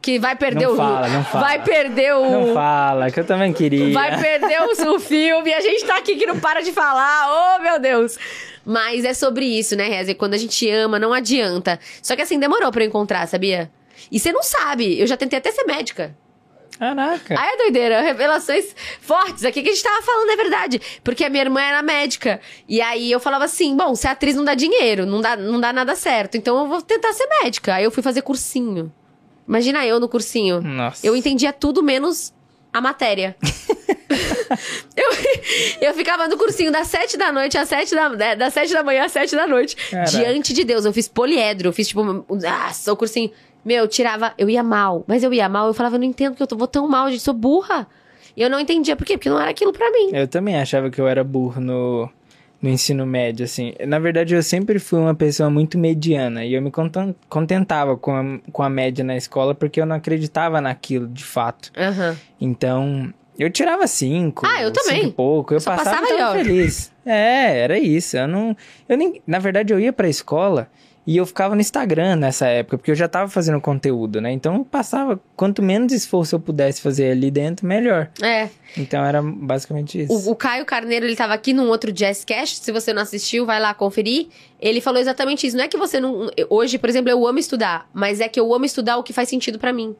que vai perder Não o. fala, não fala. Vai perder o. Não fala, que eu também queria. Vai perder o, o filme. A gente tá aqui que não para de falar. Oh, meu Deus. Mas é sobre isso, né, Reza? Quando a gente ama, não adianta. Só que assim, demorou pra eu encontrar, sabia? E você não sabe. Eu já tentei até ser médica. Caraca. Aí é doideira, revelações fortes. Aqui que a gente tava falando é verdade. Porque a minha irmã era médica. E aí eu falava assim: bom, ser atriz não dá dinheiro, não dá, não dá nada certo. Então eu vou tentar ser médica. Aí eu fui fazer cursinho. Imagina eu no cursinho. Nossa. Eu entendia tudo menos a matéria. eu, eu ficava no cursinho das sete da noite às sete da, é, das sete da manhã às sete da noite. Caraca. Diante de Deus, eu fiz poliedro, eu fiz tipo, ah, sou cursinho. Meu, eu tirava, eu ia mal, mas eu ia mal, eu falava, eu não entendo que eu tô, vou tão mal, gente, sou burra. E eu não entendia por quê, porque não era aquilo pra mim. Eu também achava que eu era burro no, no ensino médio, assim. Na verdade, eu sempre fui uma pessoa muito mediana e eu me conten- contentava com a, com a média na escola porque eu não acreditava naquilo, de fato. Aham. Então, eu tirava cinco. Ah, eu também. Cinco e pouco. Eu Só passava, passava e feliz. É, era isso. Eu não. Eu nem. Na verdade, eu ia pra escola e eu ficava no Instagram nessa época, porque eu já tava fazendo conteúdo, né? Então eu passava. Quanto menos esforço eu pudesse fazer ali dentro, melhor. É. Então era basicamente isso. O, o Caio Carneiro, ele tava aqui num outro Jazzcast. Se você não assistiu, vai lá conferir. Ele falou exatamente isso. Não é que você não. Hoje, por exemplo, eu amo estudar, mas é que eu amo estudar o que faz sentido pra mim.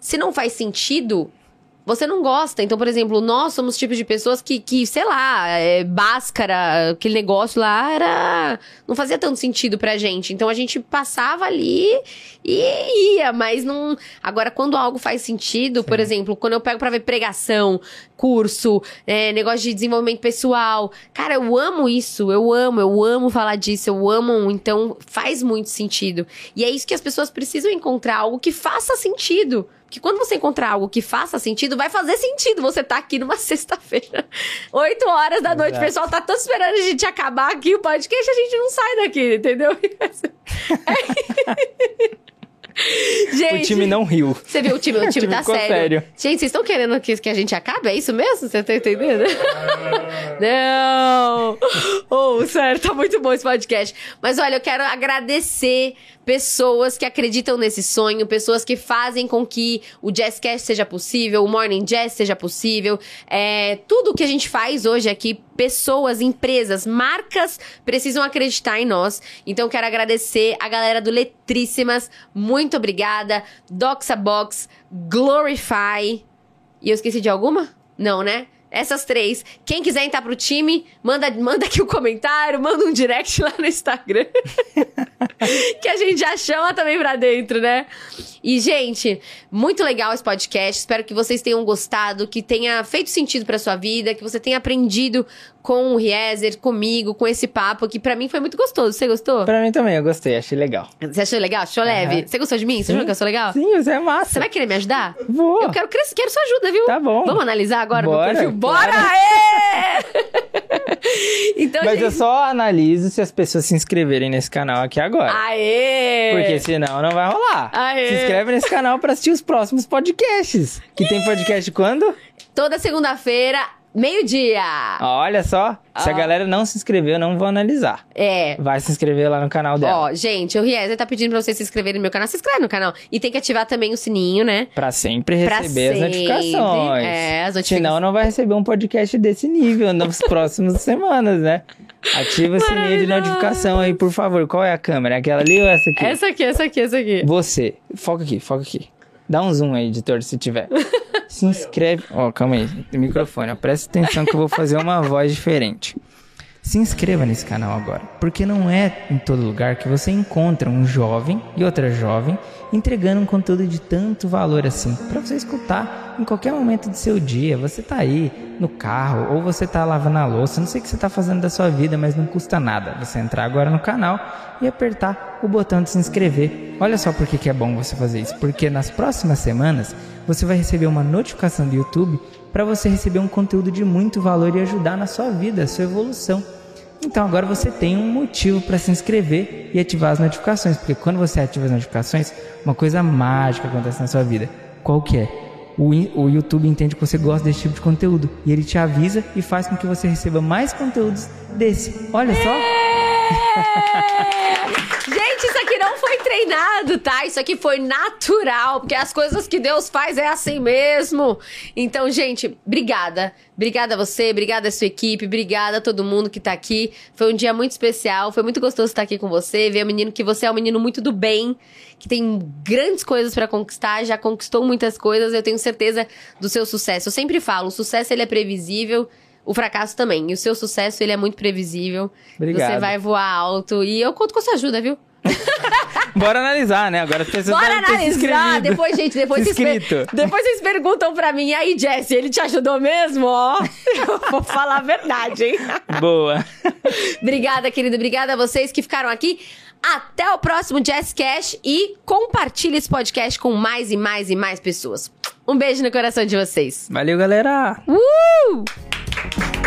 Se não faz sentido, você não gosta. Então, por exemplo, nós somos tipos de pessoas que, que sei lá, é, Bhaskara, aquele negócio lá, era. Não fazia tanto sentido pra gente. Então a gente passava ali e ia, mas não. Agora, quando algo faz sentido, por exemplo, quando eu pego pra ver pregação, curso, é, negócio de desenvolvimento pessoal. Cara, eu amo isso, eu amo, eu amo falar disso, eu amo, então faz muito sentido. E é isso que as pessoas precisam encontrar, algo que faça sentido. Porque quando você encontrar algo que faça sentido, vai fazer sentido você tá aqui numa sexta-feira, 8 horas da noite. O Exato. pessoal tá todo esperando a gente acabar aqui o podcast, a gente não sai daqui, entendeu? gente, O time não riu. você viu o time? O time, O time tá sério. sério. Gente, vocês estão querendo que, que a gente acabe? É isso mesmo? Você tá entendendo? Não! Oh, sério, tá muito bom esse podcast. Mas olha, eu quero agradecer pessoas que acreditam nesse sonho, pessoas que fazem com que o Jazzcast seja possível, o Morning Jazz seja possível. É, tudo que a gente faz hoje aqui, pessoas, empresas, marcas precisam acreditar em nós. Então, eu quero agradecer a galera do Letríssimas. Muito obrigada. Doxa Box, Glorify. E eu esqueci de alguma? Não, né? Essas três. Quem quiser entrar pro time, manda, manda aqui o comentário, manda um direct lá no Instagram. que a gente já chama também pra dentro, né? E, gente, muito legal esse podcast. Espero que vocês tenham gostado, que tenha feito sentido pra sua vida, que você tenha aprendido com o Riezer, comigo, com esse papo, que pra mim foi muito gostoso. Você gostou? Pra mim também, eu gostei, achei legal. Você achou legal? Achou leve? Aham. Você gostou de mim? Você achou que eu sou legal? Sim, você é massa. Você vai querer me ajudar? Vou. Eu quero crescer, quero sua ajuda, viu? Tá bom. Vamos analisar agora Bora, meu perfil? Bora! Aê! então, Mas gente... eu só analiso se as pessoas se inscreverem nesse canal aqui agora. Aê! Porque senão não vai rolar. Aê. Se inscreve nesse canal pra assistir os próximos podcasts. Que tem podcast quando? Toda segunda-feira, meio-dia. Olha só. Se a Ah. galera não se inscreveu, eu não vou analisar. É. Vai se inscrever lá no canal dela. Ó, gente, o Riezer tá pedindo pra vocês se inscreverem no meu canal. Se inscreve no canal. E tem que ativar também o sininho, né? Pra sempre Pra receber as sempre. notificações. É, as notificações. Senão não vai receber um podcast desse nível nas próximas semanas, né? Ativa o sininho de notificação aí, por favor. Qual é a câmera? Aquela ali ou essa aqui? Essa aqui, essa aqui, essa aqui. Você. Foca aqui, foca aqui. Dá um zoom aí, editor, se tiver. Se inscreve. Ó, calma aí. Microfone, ó. Presta atenção que eu vou fazer uma voz diferente. Se inscreva nesse canal agora, porque não é em todo lugar que você encontra um jovem e outra jovem entregando um conteúdo de tanto valor assim, para você escutar em qualquer momento do seu dia. Você tá aí no carro ou você tá lavando a louça, não sei o que você tá fazendo da sua vida, mas não custa nada. Você entrar agora no canal e apertar o botão de se inscrever. Olha só por que, é bom você fazer isso, porque nas próximas semanas você vai receber uma notificação do YouTube para você receber um conteúdo de muito valor e ajudar na sua vida, a sua evolução. Então agora você tem um motivo para se inscrever e ativar as notificações, porque quando você ativa as notificações, uma coisa mágica acontece na sua vida. Qual que é? O, o YouTube entende que você gosta desse tipo de conteúdo e ele te avisa e faz com que você receba mais conteúdos desse. Olha só! Aqui não foi treinado, tá? Isso aqui foi natural, porque as coisas que Deus faz é assim mesmo. Então, gente, obrigada. Obrigada a você, obrigada a sua equipe, obrigada a todo mundo que tá aqui. Foi um dia muito especial, foi muito gostoso estar aqui com você, ver o menino que você é um menino muito do bem, que tem grandes coisas para conquistar, já conquistou muitas coisas, eu tenho certeza do seu sucesso. Eu sempre falo, o sucesso ele é previsível, o fracasso também. E o seu sucesso ele é muito previsível. Obrigado. Você vai voar alto e eu conto com a sua ajuda, viu? Bora analisar, né? Agora você Bora analisar. Depois, gente, depois vocês, depois vocês perguntam pra mim, aí, Jesse, ele te ajudou mesmo? Ó, eu vou falar a verdade, hein? Boa. Obrigada, querido. Obrigada a vocês que ficaram aqui. Até o próximo Jazz Cash e compartilhe esse podcast com mais e mais e mais pessoas. Um beijo no coração de vocês. Valeu, galera. Uh!